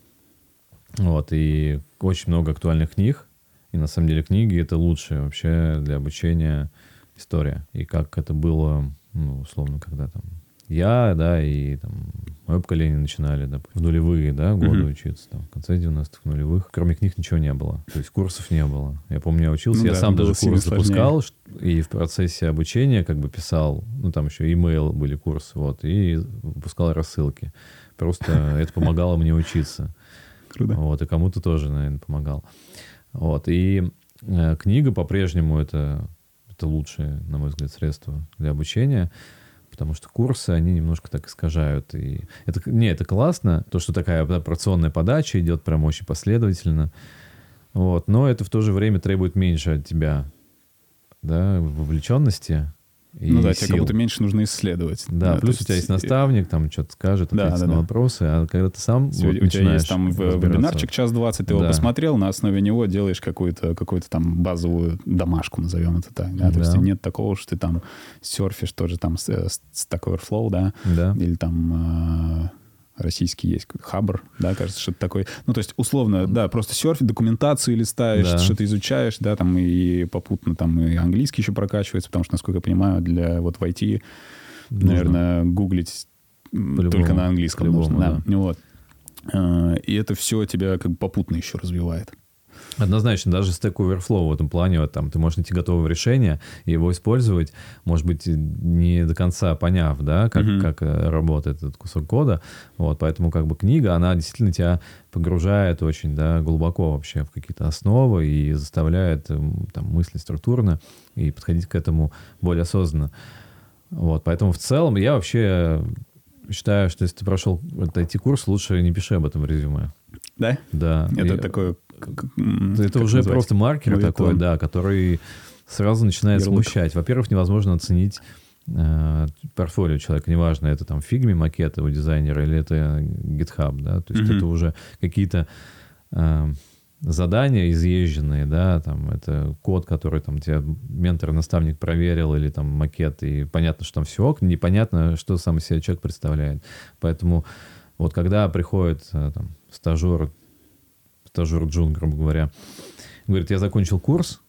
Вот, и очень много актуальных книг, и на самом деле книги — это лучшее вообще для обучения история. И как это было, ну, условно, когда там я, да, и там мое поколение начинали, да, в нулевые, да, годы Мгм. учиться, там, в конце 90-х, нулевых. Кроме книг ничего не было. То есть курсов не было. Я помню, я учился, Ну я да, сам даже курс запускал, и в процессе обучения как бы писал, ну, там еще имейл были курсы, вот, и выпускал рассылки. Просто это помогало мне учиться. Круто. Вот, и кому-то тоже, наверное, помогал. Вот, и э, книга по-прежнему это, это лучшее, на мой взгляд, средство для обучения, потому что курсы, они немножко так искажают. И это, не, это классно, то, что такая операционная подача идет прям очень последовательно, вот, но это в то же время требует меньше от тебя, да, вовлеченности и ну да, тебе сил. как будто меньше нужно исследовать. Да, то плюс у тебя есть наставник, там что-то скажет, Да, ответит да, на да. вопросы, а когда ты сам вот у тебя есть там вебинарчик час двадцать, ты его Да. посмотрел, на основе него делаешь какую-то какую там базовую домашку, назовем это так. Да? То Да. есть нет такого, что ты там серфишь тоже там с, э, с Stack Overflow, да, Да. или там э, российский есть Хабр, да, кажется, что-то такое. Ну, то есть, условно, да, просто серфить, документацию листаешь, Да. что-то изучаешь, да, там и попутно там и английский еще прокачивается, потому что, насколько я понимаю, для вот в IT, Нужно. наверное, гуглить По-любому. только на английском нужно. Да. Вот. Э, И это все тебя как бы попутно еще развивает. Однозначно, даже Stack Overflow в этом плане, вот там ты можешь найти готовое решение и его использовать, может быть, не до конца поняв, да, как, Мгм. как э, работает этот кусок кода. Вот, поэтому как бы книга, она действительно тебя погружает очень, да, глубоко вообще в какие-то основы и заставляет эм, там мыслить структурно и подходить к этому более осознанно. Вот, поэтому в целом я вообще считаю, что если ты прошел IT-курс, лучше не пиши об этом в резюме. Да? Да. Это И- такое... это уже назвать? просто маркер такой, да, который сразу начинает Ярлык. смущать. Во-первых, невозможно оценить э, портфолио человека, неважно, это там фигме макет у дизайнера или это GitHub, да, то есть это уже какие-то э, задания изъезженные, да, там это код, который там тебе ментор-наставник проверил или там макет, и понятно, что там все ок, непонятно, что сам из себя человек представляет. Поэтому вот когда приходит э, там стажер, стажер Джун, грубо говоря, говорит, я закончил курс.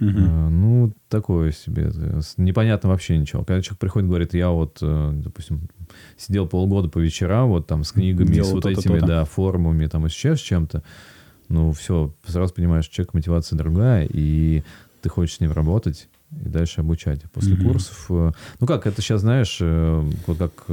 Э, Ну, такое себе. э, Непонятно вообще ничего. Когда человек приходит, говорит, я вот, э, допустим, сидел полгода по вечерам, вот там с книгами, Делал с вот то-то, этими, то-то. да, форумами, там, еще с чем-то, ну, все, сразу понимаешь, человек мотивация другая, и ты хочешь с ним работать и дальше обучать. После Мгм. курсов, ну как, это сейчас, знаешь, вот как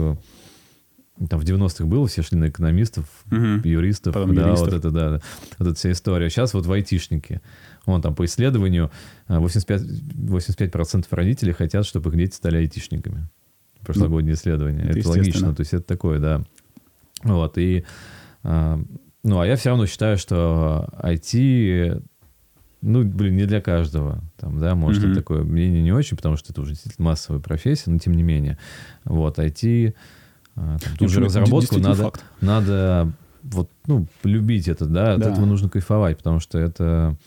там в 90-х было, все шли на экономистов, Мгм. юристов, Потом да, юристов. вот это, да, вот эта вся история. Сейчас вот в айтишники. Вон там по исследованию э, 85%, 85% родителей хотят, чтобы их дети стали айтишниками. Прошлогоднее исследование. Ну, это Это, естественно. логично, то есть это такое, да. Вот, и, э, ну, а я все равно считаю, что IT, ну, блин, не для каждого. Там, да, может, Мгм. это такое мнение не очень, потому что это уже действительно массовая профессия, но тем не менее. Вот, IT, там, ту же разработку надо, факт. надо вот, ну, любить это, да, от Да. этого нужно кайфовать, потому что это,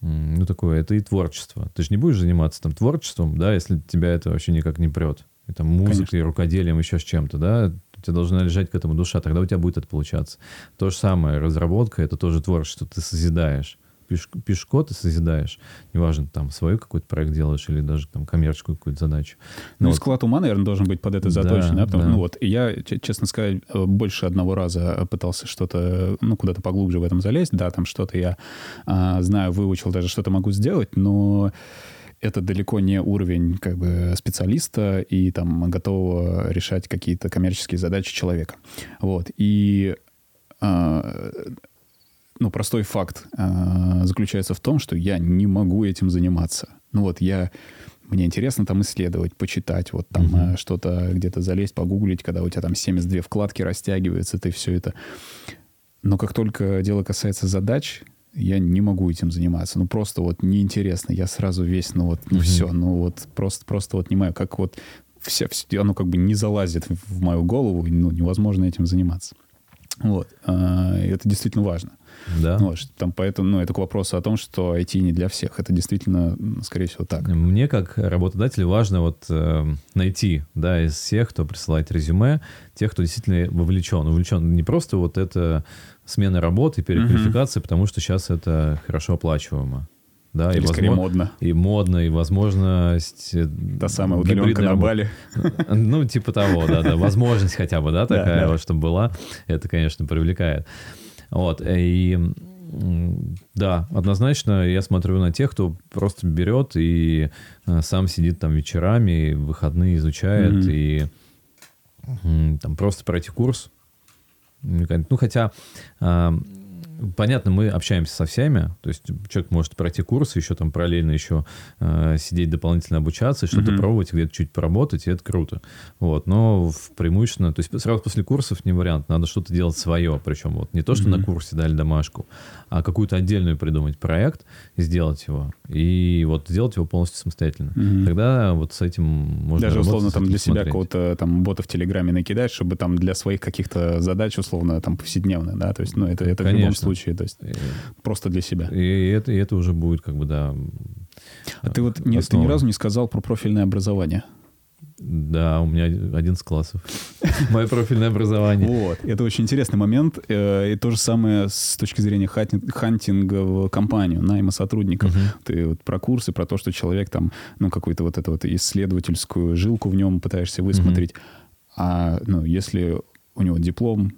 ну, такое, это и творчество. Ты же не будешь заниматься там творчеством, да, если тебя это вообще никак не прет. И там музыкой, рукоделием, еще с чем-то, да. У тебя должна лежать к этому душа, тогда у тебя будет это получаться. То же самое, разработка — это тоже творчество, ты созидаешь. Пишешь код и созидаешь. Неважно, там, свой какой-то проект делаешь или даже там коммерческую какую-то задачу. Ну, вот- склад ума, наверное, должен быть под это заточен, да? Да, Потому- да. Ну вот, я, честно сказать, э, больше одного раза пытался что-то, ну, куда-то поглубже в этом залезть. Да, там что-то я а, знаю, выучил, даже что-то могу сделать, но это далеко не уровень как бы специалиста и там готового решать какие-то коммерческие задачи человека. Вот. И а, ну, простой факт а, заключается в том, что я не могу этим заниматься. Ну вот я... Мне интересно там исследовать, почитать, вот там а, что-то где-то залезть, погуглить, когда у тебя там 72 вкладки растягиваются, ты все это... Но как только дело касается задач, я не могу этим заниматься. Ну, просто вот неинтересно. Я сразу весь, ну вот, ну Мгм. все, ну вот просто, просто вот не знаю, как вот вся, вс- оно как бы не залазит в мою голову, ну, невозможно этим заниматься. Вот. И это действительно важно. Да. Вот, там поэтому, ну, это к вопросу о том, что IT не для всех. Это действительно, скорее всего, так. Мне как работодателю важно вот э, найти, да, из всех, кто присылает резюме, тех, кто действительно вовлечен. Вовлечен не просто вот это смена работы, переквалификация, потому что сейчас это хорошо оплачиваемо. Да, Или скорее возмо- модно. И модно, и возможность... э, Та самая удаленка на. Бали. Ну, типа того, да, да. Возможность хотя бы, да, такая вот, чтобы была. Это, конечно, привлекает. Вот. И да, однозначно я смотрю на тех, кто просто берет и э, сам сидит там вечерами, выходные изучает Мгм. и там просто пройти курс. Ну, хотя понятно, мы общаемся со всеми, то есть человек может пройти курс, еще там параллельно еще э, сидеть дополнительно обучаться, что-то Мгм. пробовать, где-то чуть поработать, и это круто. Вот, но в преимущественно, то есть сразу после курсов не вариант, надо что-то делать свое, причем вот не то, что на Мгм. курсе дали домашку, а какую-то отдельную придумать проект и сделать его, и вот сделать его полностью самостоятельно. Мгм. Тогда вот с этим можно Даже работать, условно там для себя смотреть. какого-то там бота в Телеграме накидать, чтобы там для своих каких-то задач условно там повседневных, да, то есть, ну, это, это в любом Конечно. Случае, то есть Э, просто для себя. И это, и это уже будет как бы, да... А ты вот не, ты ни разу не сказал про профильное образование. Да, у меня 11 классов. Мое профильное образование. Вот, это очень интересный момент. э, И то же самое с точки зрения хантинга в компанию, найма сотрудников. Мгм. Ты вот про курсы, про то, что человек там, ну, какую-то вот эту вот исследовательскую жилку в нем пытаешься высмотреть. А, ну, если у него диплом,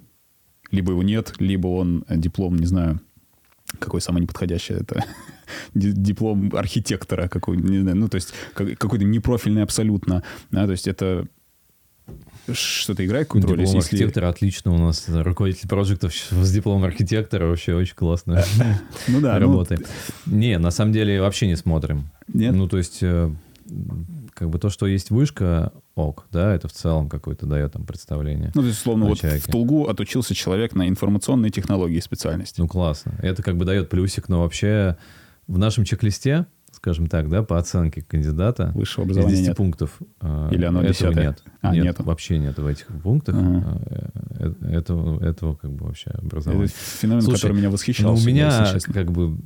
либо его нет, либо он э, диплом, не знаю, какой самый неподходящий это ди- диплом архитектора какой не знаю, ну то есть как- какой-то непрофильный абсолютно, да, то есть это что-то играет какую-то роль, Диплом если- архитектора отлично у нас. Руководитель проектов с дипломом архитектора вообще очень классно ну да, ну, работает. Не, на самом деле вообще не смотрим. Нет? Ну, то есть, э, как бы то, что есть вышка, ок, да, это в целом какое-то дает там представление. Ну, то есть, условно, о вот человеке. в Тулгу отучился человек на информационные технологии специальности. Ну, классно. Это как бы дает плюсик, но вообще в нашем чек-листе, скажем так, да, по оценке кандидата, Высшего из образования 10 нет. пунктов э, Или оно этого десятое? нет. А, нет, нету. вообще нет в этих пунктах Ага. э, э, этого, этого как бы вообще образования. Это феномен, Слушай, который меня восхищал. Ну, у меня как бы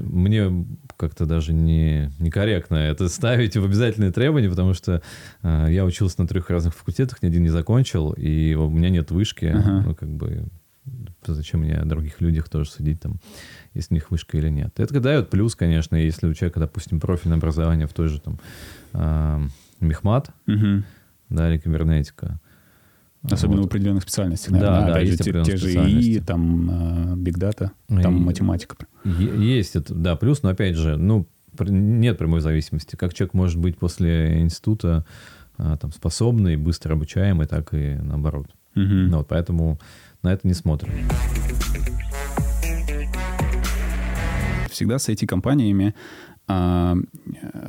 мне как-то даже не некорректно это ставить в обязательные требования, потому что э, я учился на трех разных факультетах, ни один не закончил, и у меня нет вышки, Ага. ну как бы зачем мне о других людях тоже судить там, у них вышка или нет. Это дает плюс, конечно, если у человека, допустим, профильное образование в той же там э, мехмат, Мгм. да, или кибернетика. Особенно Вот. в определенных специальностях. Да, наверное. да, же, есть те, те же ИИ, специальности. там биг дата, там И- математика. Есть это, да, плюс, но опять же, ну, нет прямой зависимости. Как человек может быть после института а, там, способный, быстро обучаемый, так и наоборот. Мгм. Ну, вот, поэтому на это не смотрим. Всегда с IT-компаниями а,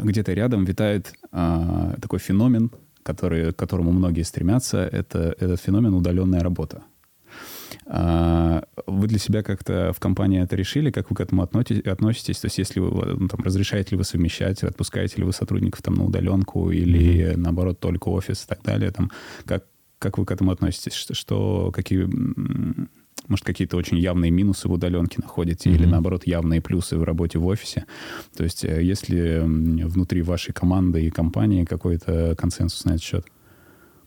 где-то рядом витает а, такой феномен, который, к которому многие стремятся. Это этот феномен удаленная работа. А, Вы для себя как-то в компании это решили? Как вы к этому относитесь? То есть если вы ну, там, разрешаете ли вы совмещать, отпускаете ли вы сотрудников там на удаленку или наоборот только офис и так далее? Там, как, как вы к этому относитесь? Что, что какие, может, какие-то очень явные минусы в удаленке находите или Мгм. наоборот явные плюсы в работе в офисе? То есть э, есть ли м, внутри вашей команды и компании какой-то консенсус на этот счет?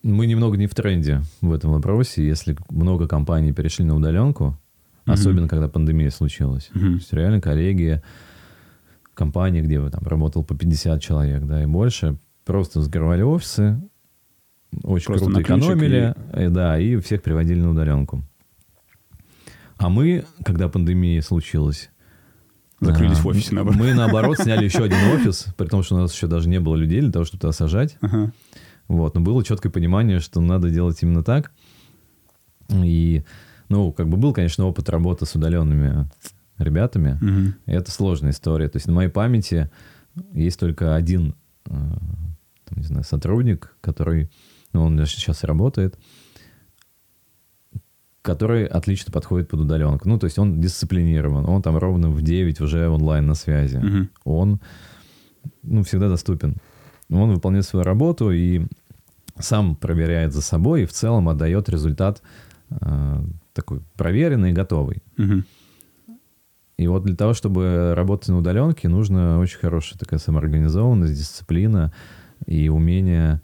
мы немного не в тренде в этом вопросе. Если много компаний перешли на удаленку, особенно когда пандемия случилась. То есть реально коллеги, компании, где вы там работал по 50 человек, да, и больше, просто закрывали офисы, очень Просто круто экономили, э, да, и всех приводили на удаленку. А мы, когда пандемия случилась, Закрылись а, в офисе, наоборот. Мы, наоборот, сняли еще один офис, при том, что у нас еще даже не было людей для того, чтобы туда сажать. Ага. Вот, но было четкое понимание, что надо делать именно так. И, ну, как бы был, конечно, опыт работы с удаленными ребятами. И Это сложная история. То есть на моей памяти есть только один, э, там, не знаю, сотрудник, который, ну, он сейчас работает, который отлично подходит под удаленку. Ну, то есть он дисциплинирован, он там ровно в 9 уже онлайн на связи. Мгм. Он, ну, всегда доступен. Он выполняет свою работу и сам проверяет за собой и в целом отдает результат э, такой проверенный и готовый. Мгм. И вот для того, чтобы работать на удаленке, нужно очень хорошая такая самоорганизованность, дисциплина и умение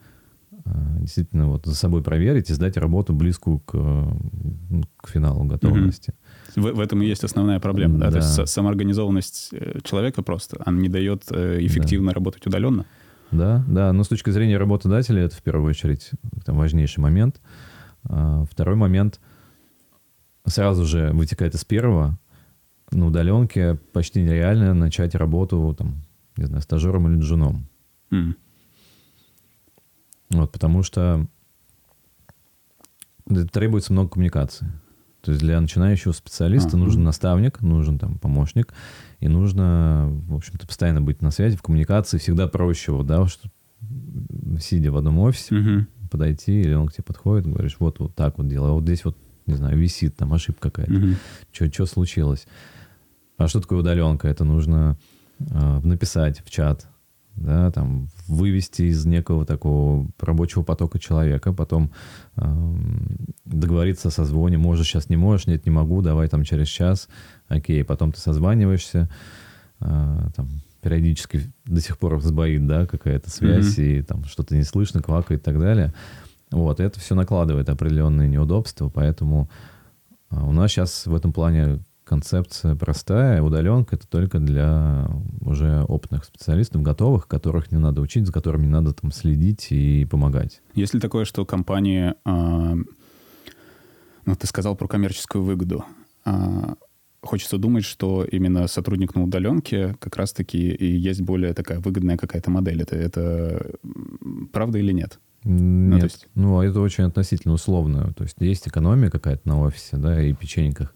действительно вот за собой проверить и сдать работу близкую к, э, к финалу готовности. В, в этом и есть основная проблема. Да? То Да. есть са- самоорганизованность э, человека просто, она не дает э, эффективно работать удаленно. Да, да. Но с точки зрения работодателя это в первую очередь там, важнейший момент. А, Второй момент сразу же вытекает из первого. На удаленке почти нереально начать работу там, не знаю, стажером или джуном. М. Вот, потому что требуется много коммуникации. То есть для начинающего специалиста А, нужен мгм. наставник, нужен там помощник, и нужно, в общем-то, постоянно быть на связи, в коммуникации. Всегда проще, вот, да, что сидя в одном офисе, Мгм. подойти, или он к тебе подходит, говоришь, вот, вот так вот делай, а вот здесь вот, не знаю, висит там ошибка какая-то. Мгм. Что случилось? А что такое удаленка? Это нужно э, написать в чат, да, там, вывести из некого такого рабочего потока человека, потом эм, договориться о созвоне, можешь, сейчас не можешь, нет, не могу, давай там через час, окей, потом ты созваниваешься, э, там, периодически до сих пор сбоит, да, какая-то связь, Мгм. и там что-то не слышно, квакает и так далее. Вот, это все накладывает определенные неудобства, поэтому а, у нас сейчас в этом плане концепция простая. Удаленка это только для уже опытных специалистов, готовых, которых не надо учить, за которыми надо там следить и помогать. Есть ли такое, что компании... а, ну, ты сказал про коммерческую выгоду. А, хочется думать, что именно сотрудник на удаленке как раз-таки и есть более такая выгодная какая-то модель. Это, это правда или нет? Нет, то есть- ну, а это очень относительно условно. То есть есть экономия какая-то на офисе, да, и печеньках.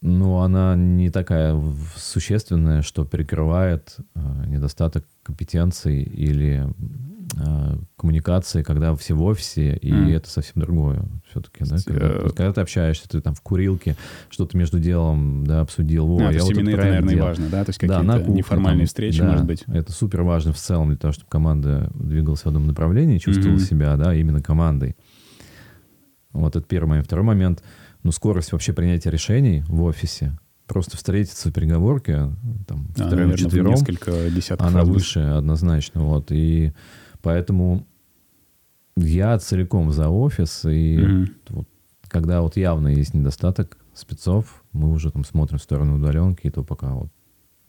Но она не такая существенная, что перекрывает э, недостаток компетенций или э, коммуникации, когда все в офисе, и Мгм. это совсем другое все-таки. Да? Когда, есть когда ты общаешься, ты там в курилке что-то между делом да, обсудил. Во, А, я вот правильно наверное, делал. важно, да? То есть Да, на какие-то кухне неформальные там, встречи, да, может быть. Это супер важно в целом для того, чтобы команда двигалась в одном направлении, чувствовала Мгм. себя, да, именно командой. Вот это первый момент. Второй момент, ну, скорость вообще принятия решений в офисе. Просто встретиться в переговорке, там, А, втроем, четвером, несколько десятков она раз выше однозначно, вот. И поэтому я целиком за офис, и Мгм. вот, когда вот явно есть недостаток спецов, мы уже там смотрим в сторону удаленки, и то пока вот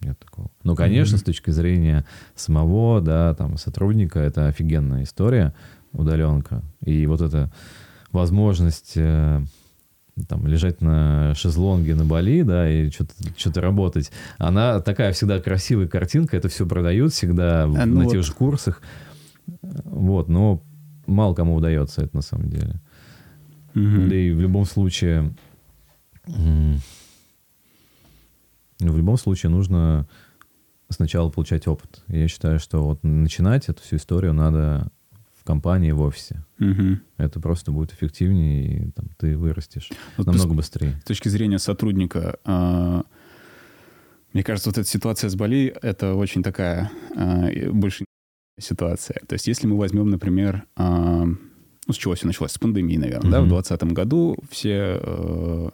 нет такого. Но, конечно, с точки зрения самого, да, там, сотрудника, это офигенная история, удаленка. И вот эта возможность э, там, лежать на шезлонге на Бали, да, и что-то, что-то работать, она такая всегда красивая картинка, это все продают всегда А, ну на вот. тех же курсах. Вот, но мало кому удается это на самом деле. Мгм. Да и в любом случае... В любом случае нужно сначала получать опыт. Я считаю, что вот начинать эту всю историю надо компании, в офисе. Мгм. Это просто будет эффективнее, и там, ты вырастешь Вот намного быстрее. с точки зрения сотрудника, а, мне кажется, вот эта ситуация с Бали — это очень такая а, больше ситуация. То есть если мы возьмем, например, а, ну, с чего все началось? С пандемии, наверное, да, в Мгм. 2020 году все э,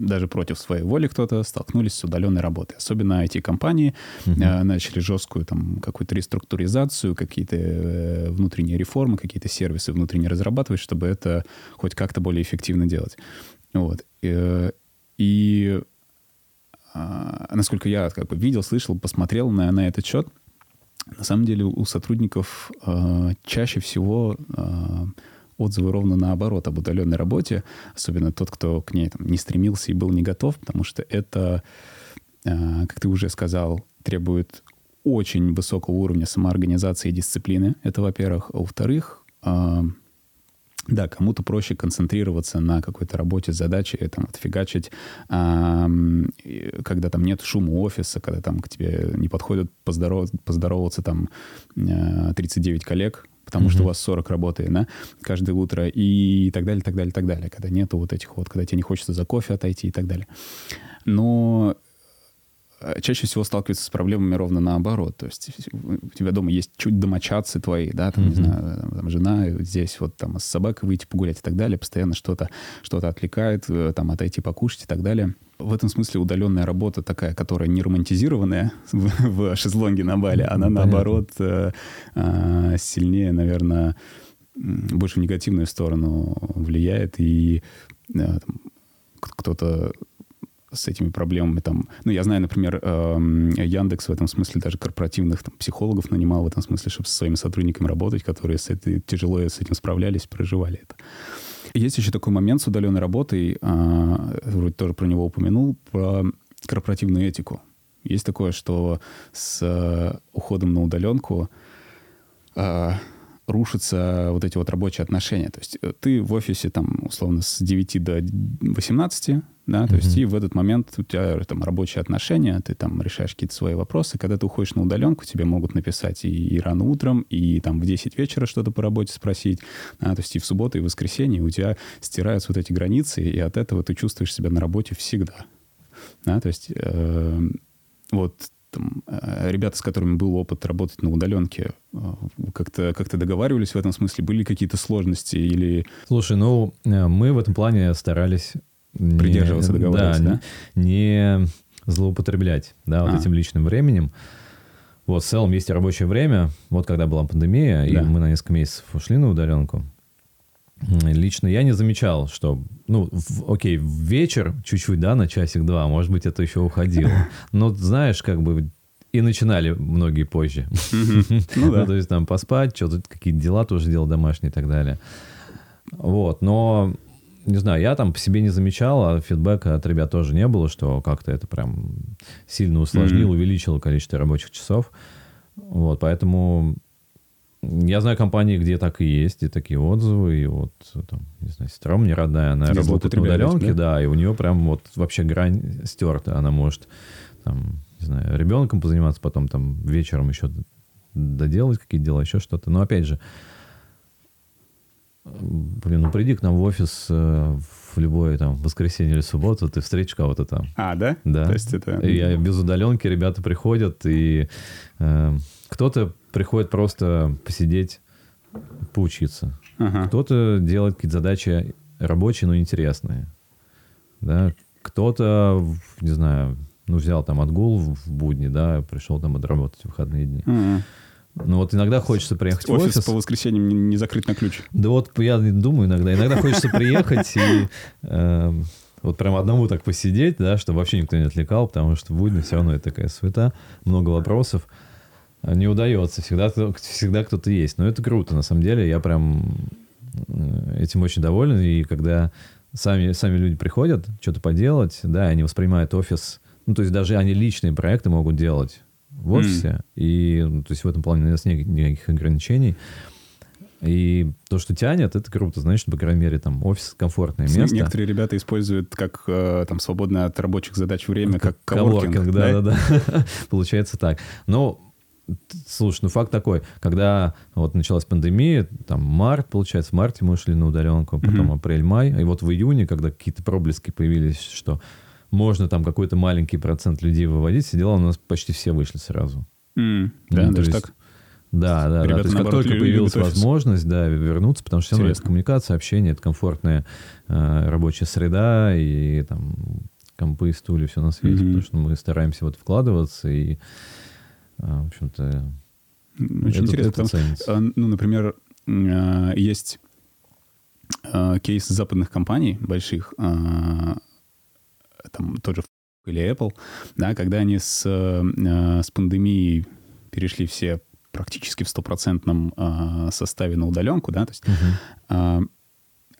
даже против своей воли кто-то столкнулись с удаленной работой. Особенно IT-компании Мгм. э, начали жесткую там какую-то реструктуризацию, какие-то э, внутренние реформы, какие-то сервисы внутренне разрабатывать, чтобы это хоть как-то более эффективно делать. Вот. Э, И а, насколько я как бы видел, слышал, посмотрел на, на этот счет, на самом деле у сотрудников э, чаще всего э, отзывы ровно наоборот об удаленной работе, особенно тот, кто к ней там, не стремился и был не готов, потому что это, э, как ты уже сказал, требует очень высокого уровня самоорганизации и дисциплины. Это, во-первых. А во-вторых, э, да, кому-то проще концентрироваться на какой-то работе, задаче, там, отфигачить, и когда там нет шума офиса, когда там к тебе не подходят поздоров- поздороваться там э, 39 коллег, потому что Мгм. у вас 40 работает, да, каждое утро, и так далее, так далее, так далее, когда нету вот этих вот, когда тебе не хочется за кофе отойти и так далее. Но чаще всего сталкиваются с проблемами ровно наоборот. То есть у тебя дома есть чуть домочадцы твои, да, там, не Мгм. знаю, там, жена, и вот здесь вот там с собакой выйти погулять и так далее, постоянно что-то что отвлекает, э, там, отойти покушать и так далее. В этом смысле удаленная работа такая, которая не романтизированная в, в шезлонге на Бали, она Понятно. наоборот э, э, сильнее, наверное, больше в негативную сторону влияет, и э, там, кто-то с этими проблемами там... Ну, я знаю, например, эм, Яндекс в этом смысле даже корпоративных там, психологов нанимал в этом смысле, чтобы со своими сотрудниками работать, которые с этой, тяжело с этим справлялись, проживали это. Есть еще такой момент с удаленной работой, а, вроде тоже про него упомянул, про корпоративную этику. Есть такое, что с э, уходом на удаленку а, рушатся вот эти вот рабочие отношения. То есть э, ты в офисе там условно с 9 до 18, да, то есть Мгм. и в этот момент у тебя там рабочие отношения, ты там решаешь какие-то свои вопросы. Когда ты уходишь на удаленку, тебе могут написать и, и рано утром, и там в 10 вечера что-то по работе спросить, а, то есть и в субботу, и в воскресенье у тебя стираются вот эти границы, и от этого ты чувствуешь себя на работе всегда. Да, то есть э, вот там, э, ребята, с которыми был опыт работать на удаленке, э, как-то как договаривались в этом смысле? Были какие-то сложности или... Слушай, ну, э, мы в этом плане старались... Придерживаться договоренности, да? Не злоупотреблять, да, вот А. этим личным временем. Вот, в целом есть и рабочее время. Вот когда была пандемия, и Да. мы на несколько месяцев ушли на удаленку. Лично я не замечал, что, ну, в- окей, в вечер чуть-чуть, да, на часик-два, может быть, это еще уходило. Но, знаешь, как бы и начинали многие позже. Ну да. то есть там поспать, что-то какие-то дела тоже делал домашние и так далее. Вот, но не знаю, я там по себе не замечал, а фидбэка от ребят тоже не было, что как-то это прям сильно усложнило, Мгм. увеличило количество рабочих часов. Вот, поэтому я знаю компании, где так и есть, и такие отзывы, и вот там, не знаю, сестра мне родная, она Где работает на удаленке, да? да, и у нее прям вот вообще грань стерта, она может там, не знаю, ребенком позаниматься, потом там вечером еще доделать какие-то дела, еще что-то. Но опять же, блин, ну приди к нам в офис э, в любое там воскресенье или субботу, ты встретишь кого-то там. А, да? Да. То есть это... Я без удаленки, ребята приходят, и э, кто-то приходит просто посидеть, поучиться. Ага. Кто-то делает какие-то задачи рабочие, но интересные. Да? Кто-то, не знаю, ну, взял там отгул в будни, да, пришел там отработать в выходные дни. Ага. Ну, вот иногда хочется приехать в Офис офис. по воскресеньям не, не закрыт на ключ. Да вот я думаю иногда. Иногда хочется приехать и э, вот прям одному так посидеть, да, чтобы вообще никто не отвлекал, потому что в будни все равно это такая суета, много вопросов. А Не удается, всегда, всегда кто-то есть. Но это круто, на самом деле. Я прям э, этим очень доволен. И когда сами, сами люди приходят что-то поделать, да, они воспринимают офис, ну, то есть даже они личные проекты могут делать в офисе. И, ну, то есть в этом плане у нас нет никаких ограничений. И то, что тянет, это круто. Значит, по крайней мере, там офис комфортное место. Некоторые ребята используют как э, там свободное от рабочих задач время, как коворкинг. Коворкинг, да, да, да. Получается так. Но, слушай, ну факт такой, когда вот началась пандемия, там март, получается, в марте мы ушли на удаленку, потом Мгм. апрель-май, и вот в июне, когда какие-то проблески появились, что можно там какой-то маленький процент людей выводить, все дела у нас почти все вышли сразу. М, Да, Ну, даже есть- так. Да, да, да. Ребята, То есть как наоборот, только лю- появилась возможность, да, вернуться, потому что все Интересно. коммуникация, общение, это комфортная э, рабочая среда, и там компы, стулья, все на свете, Мгм. потому что мы стараемся вот вкладываться и, а, в общем-то, Очень это- интересно. это потому-. А, Ну, например, а, есть а, кейс западных компаний больших, а, там тот же или Apple, да, когда они с, э, с пандемией перешли все практически в стопроцентном а, составе на удаленку, да, то есть а,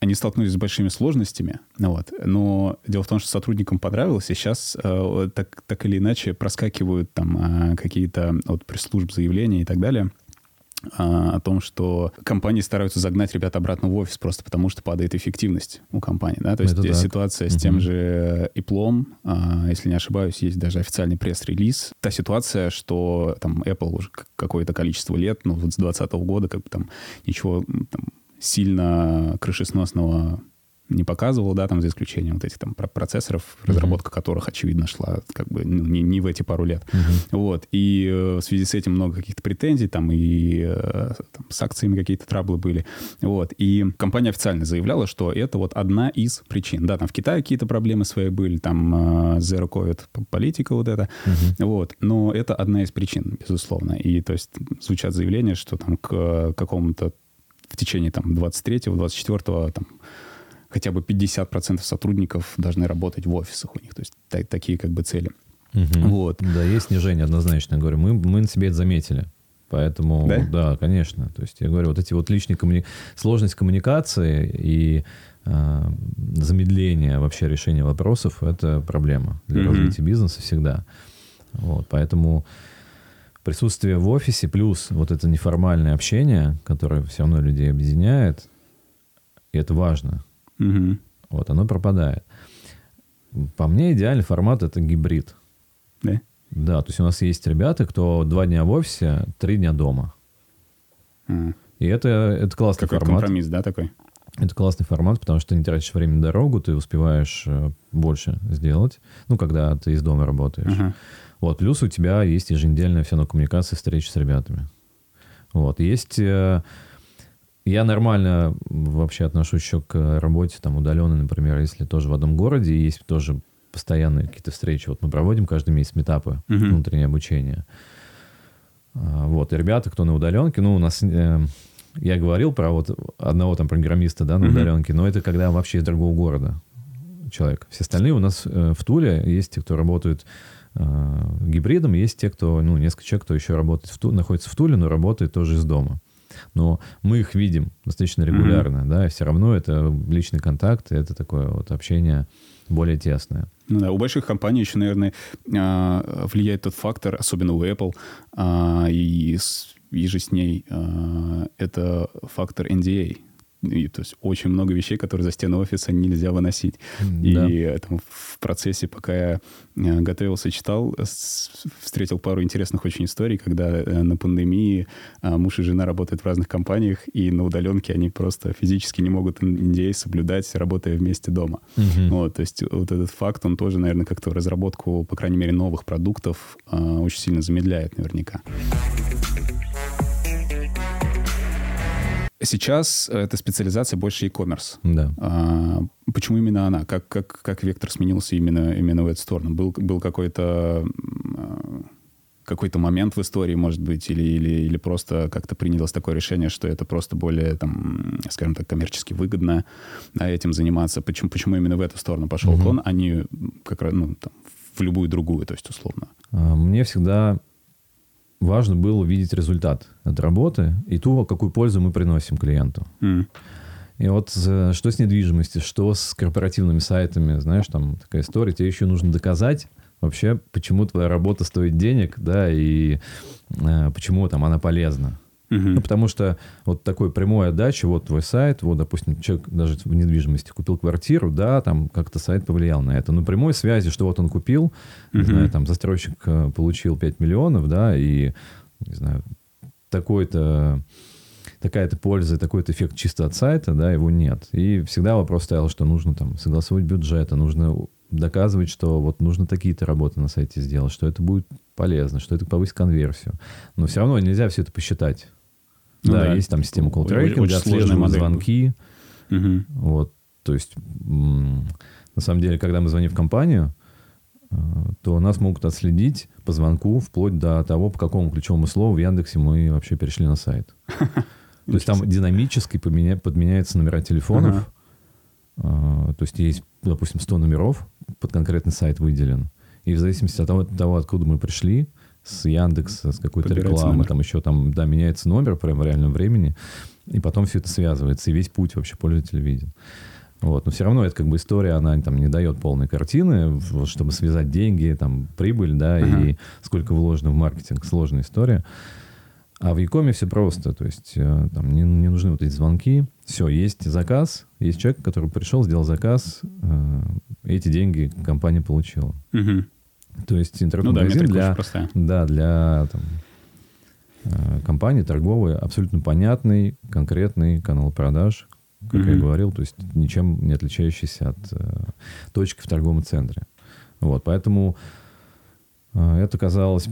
они столкнулись с большими сложностями, ну вот. но дело в том, что сотрудникам понравилось, и сейчас э, так, так или иначе проскакивают там а, какие-то от пресс-служб заявления и так далее о том, что компании стараются загнать ребят обратно в офис просто потому, что падает эффективность у компании. Да? То есть Это здесь так. ситуация с тем же Apple, а, если не ошибаюсь, есть даже официальный пресс-релиз. Та ситуация, что там Apple уже какое-то количество лет, ну вот с 2020 года как бы там ничего там, сильно крышесносного не показывал, да, там за исключением вот этих там про- процессоров, разработка которых, очевидно, шла как бы ну, не, не в эти пару лет. Мгм. Вот. И э, в связи с этим много каких-то претензий, там и э, там, с акциями какие-то траблы были. Вот. И компания официально заявляла, что это вот одна из причин. Да, там в Китае какие-то проблемы свои были, там э, Zero Covid политика вот эта. Мгм. Вот. Но это одна из причин, безусловно. И то есть звучат заявления, что там к э, какому-то в течение там 23-го, 24-го там хотя бы 50% сотрудников должны работать в офисах у них. То есть та- такие как бы цели. Мгм. Вот. Да, есть снижение однозначно. Говорю, мы, мы на себе это заметили. Поэтому, Да? да? конечно. То есть я говорю, вот эти вот личные коммуни... сложность коммуникации и а, замедление вообще решения вопросов – это проблема для Мгм. развития бизнеса всегда. Вот, поэтому присутствие в офисе плюс вот это неформальное общение, которое все равно людей объединяет, и это важно, Мгм. вот, оно пропадает. По мне идеальный формат – это гибрид. Да? Да, то есть у нас есть ребята, кто два дня в офисе, три дня дома. А. И это, это классный Какой формат. компромисс, да, такой? Это классный формат, потому что ты не тратишь время на дорогу, ты успеваешь э, больше сделать, ну, когда ты из дома работаешь. Ага. Вот, плюс у тебя есть еженедельная все равно коммуникация, встреча с ребятами. Вот, есть... я нормально вообще отношусь еще к работе там удаленной, например, если тоже в одном городе, есть тоже постоянные какие-то встречи. Вот мы проводим каждый месяц метапы, Мгм. внутреннее обучение. А, Вот, и ребята, кто на удаленке, ну, у нас... э, я говорил про вот одного там программиста, да, на Мгм. удаленке, но это когда вообще из другого города человек. Все остальные у нас э, в Туле есть те, кто работают э, гибридом, есть те, кто, ну, несколько человек, кто еще работает в Туле, находится в Туле, но работает тоже из дома. Но мы их видим достаточно регулярно, да, и все равно это личный контакт, это такое вот общение более тесное. Ну да, у больших компаний еще, наверное, а, влияет тот фактор, особенно у Apple, а, и и же с ней, а, это фактор NDA. И, то есть очень много вещей, которые за стены офиса нельзя выносить. И Да. э, там, в процессе, пока я э, готовился, читал, встретил пару интересных очень историй, когда э, на пандемии а, муж и жена работают в разных компаниях, и на удаленке они просто физически не могут NDA соблюдать, работая вместе дома. Мгм. Вот, то есть вот этот факт, он тоже, наверное, как-то разработку, по крайней мере, новых продуктов очень сильно замедляет наверняка. Сейчас эта специализация больше e-commerce. Да. А, почему именно она? Как, как, как вектор сменился именно, именно в эту сторону? Был, был какой-то а, какой-то момент в истории, может быть, или, или, или просто как-то принялось такое решение, что это просто более, там, скажем так, коммерчески выгодно да, этим заниматься. Почему, почему именно в эту сторону пошел Мгм. клон, а не как, раз, ну, там, в любую другую, то есть условно? А, Мне всегда важно было увидеть результат от работы и ту, какую пользу мы приносим клиенту. М. И вот э, что с недвижимостью, что с корпоративными сайтами, знаешь, там такая история, тебе еще нужно доказать вообще, почему твоя работа стоит денег, да, и э, почему там она полезна. Мгм. Ну, потому что вот такой прямой отдачи, вот твой сайт, вот, допустим, человек даже в недвижимости купил квартиру, да, там как-то сайт повлиял на это. Но прямой связи, что вот он купил, не Мгм. знаю, там застройщик э, получил 5 миллионов, да, и, не знаю, такой-то такая-то польза, такой-то эффект чисто от сайта, да, его нет. И всегда вопрос стоял, что нужно там согласовать бюджеты, нужно доказывать, что вот нужно такие-то работы на сайте сделать, что это будет полезно, что это повысит конверсию. Но все равно нельзя все это посчитать. Ну да, да. есть там система Очень- колл-трекинга, очень сложная отслеживают звонки. Мгм. Вот, то есть, на самом деле, когда мы звоним в компанию, то нас могут отследить по звонку вплоть до того, по какому ключевому слову в Яндексе мы вообще перешли на сайт. То есть там динамически поменя... подменяются номера телефонов. А, то есть есть, допустим, 100 номеров, под конкретный сайт выделен. И в зависимости от того, от того откуда мы пришли, с Яндекса, с какой-то рекламы, номер. там еще там, да, меняется номер прямо в реальном времени, и потом все это связывается, и весь путь вообще пользователя виден. Вот. Но все равно это как бы история, она там не дает полной картины, вот, чтобы связать деньги, там, прибыль, да, uh-huh. и сколько вложено в маркетинг. Сложная история. А в Якоме все просто, то есть э, там не, не нужны вот эти звонки. Все, есть заказ, есть человек, который пришел, сделал заказ, э, эти деньги компания получила. Угу. То есть интернет-магазин ну, да, для, да, для там, э, компании торговой абсолютно понятный, конкретный канал продаж, как mm-hmm. я говорил, то есть ничем не отличающийся от э, точки в торговом центре. Вот, поэтому э, это казалось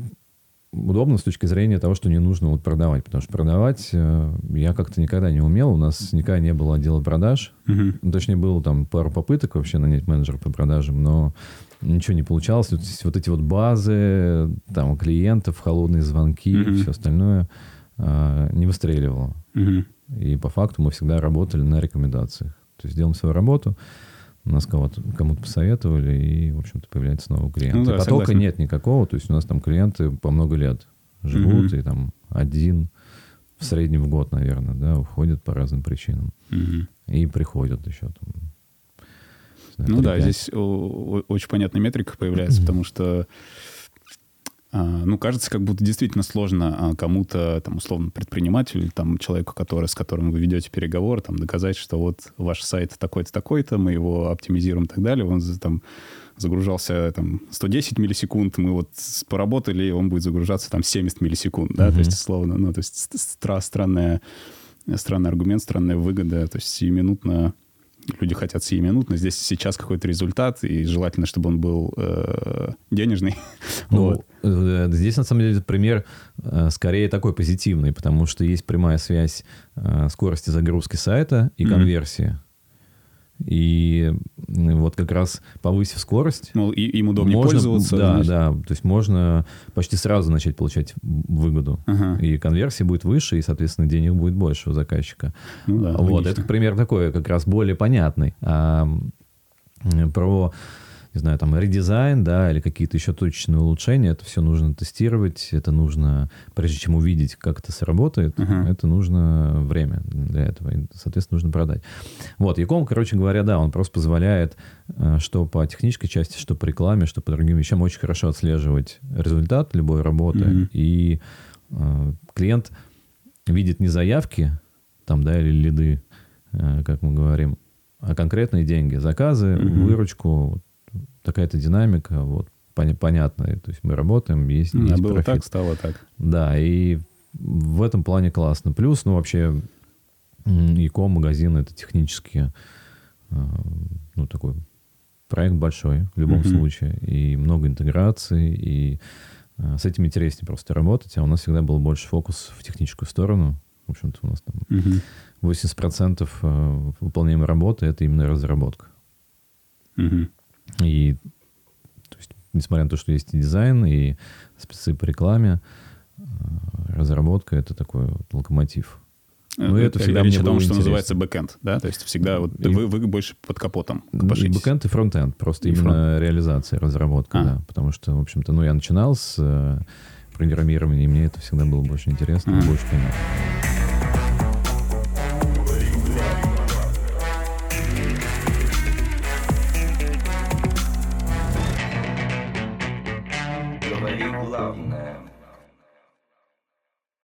удобно с точки зрения того, что не нужно вот продавать, потому что продавать э, я как-то никогда не умел, у нас никогда не было отдела продаж, mm-hmm. ну, точнее было там пару попыток вообще нанять менеджера по продажам, но ничего не получалось. Вот, вот эти вот базы, там клиентов, холодные звонки, mm-hmm. все остальное э, не выстреливало. Mm-hmm. И по факту мы всегда работали на рекомендациях. То есть делаем свою работу, нас кого-то, кому-то посоветовали, и, в общем-то, появляется новый клиент. Ну, да, и потока согласен. нет никакого, то есть у нас там клиенты по много лет живут, mm-hmm. и там один в среднем в год, наверное, да, уходят по разным причинам. Mm-hmm. И приходят еще там. Знаю, ну 3-5. да, здесь очень понятная метрика появляется, потому что а, ну, кажется, как будто действительно сложно а, кому-то, там, условно, предпринимателю, там, человеку, который, с которым вы ведете переговоры, там, доказать, что вот ваш сайт такой-то, такой-то, мы его оптимизируем и так далее, он там загружался там 110 миллисекунд, мы вот поработали, и он будет загружаться там 70 миллисекунд, да, mm-hmm. то есть, условно, ну, то есть стра- странная, странный аргумент, странная выгода, то есть сиюминутно люди хотят сиюминутно, здесь сейчас какой-то результат, и желательно, чтобы он был э, денежный. Ну, вот. Э, здесь, на самом деле, пример э, скорее такой позитивный, потому что есть прямая связь э, скорости загрузки сайта и конверсии. Mm-hmm. И вот как раз повысив скорость... Ну, и, им удобнее можно, пользоваться. Да, значит. да. То есть можно почти сразу начать получать выгоду. Ага. И конверсия будет выше, и, соответственно, денег будет больше у заказчика. Ну, да, вот, логично. это пример такой, как раз более понятный. А, про не знаю, там, редизайн, да, или какие-то еще точечные улучшения, это все нужно тестировать, это нужно, прежде чем увидеть, как это сработает, uh-huh. это нужно время для этого, и, соответственно, нужно продать. Вот, Яком, короче говоря, да, он просто позволяет, э, что по технической части, что по рекламе, что по другим вещам, очень хорошо отслеживать результат любой работы, uh-huh. и э, клиент видит не заявки, там, да, или лиды, э, как мы говорим, а конкретные деньги, заказы, uh-huh. выручку, такая-то динамика, вот, понятная. То есть мы работаем, есть, есть было профит. так, стало так. Да, и в этом плане классно. Плюс, ну, вообще, ИКО магазин это технически, э, ну, такой проект большой в любом mm-hmm. случае. И много интеграций, и э, с этим интереснее просто работать. А у нас всегда был больше фокус в техническую сторону. В общем-то, у нас там mm-hmm. 80% э, выполняемой работы — это именно разработка. Mm-hmm. И то есть, несмотря на то, что есть и дизайн, и спецы по рекламе, э, разработка — это такой вот локомотив. Но ну, это всегда речь о том, что называется бэкэнд, да? То есть всегда вот и, вы, вы больше под капотом копошитесь. И бэкэнд, и фронтенд. Просто и именно фронт. реализация, разработка, а. да. Потому что, в общем-то, ну, я начинал с э, программирования, и мне это всегда было больше интересно, а. больше понятно.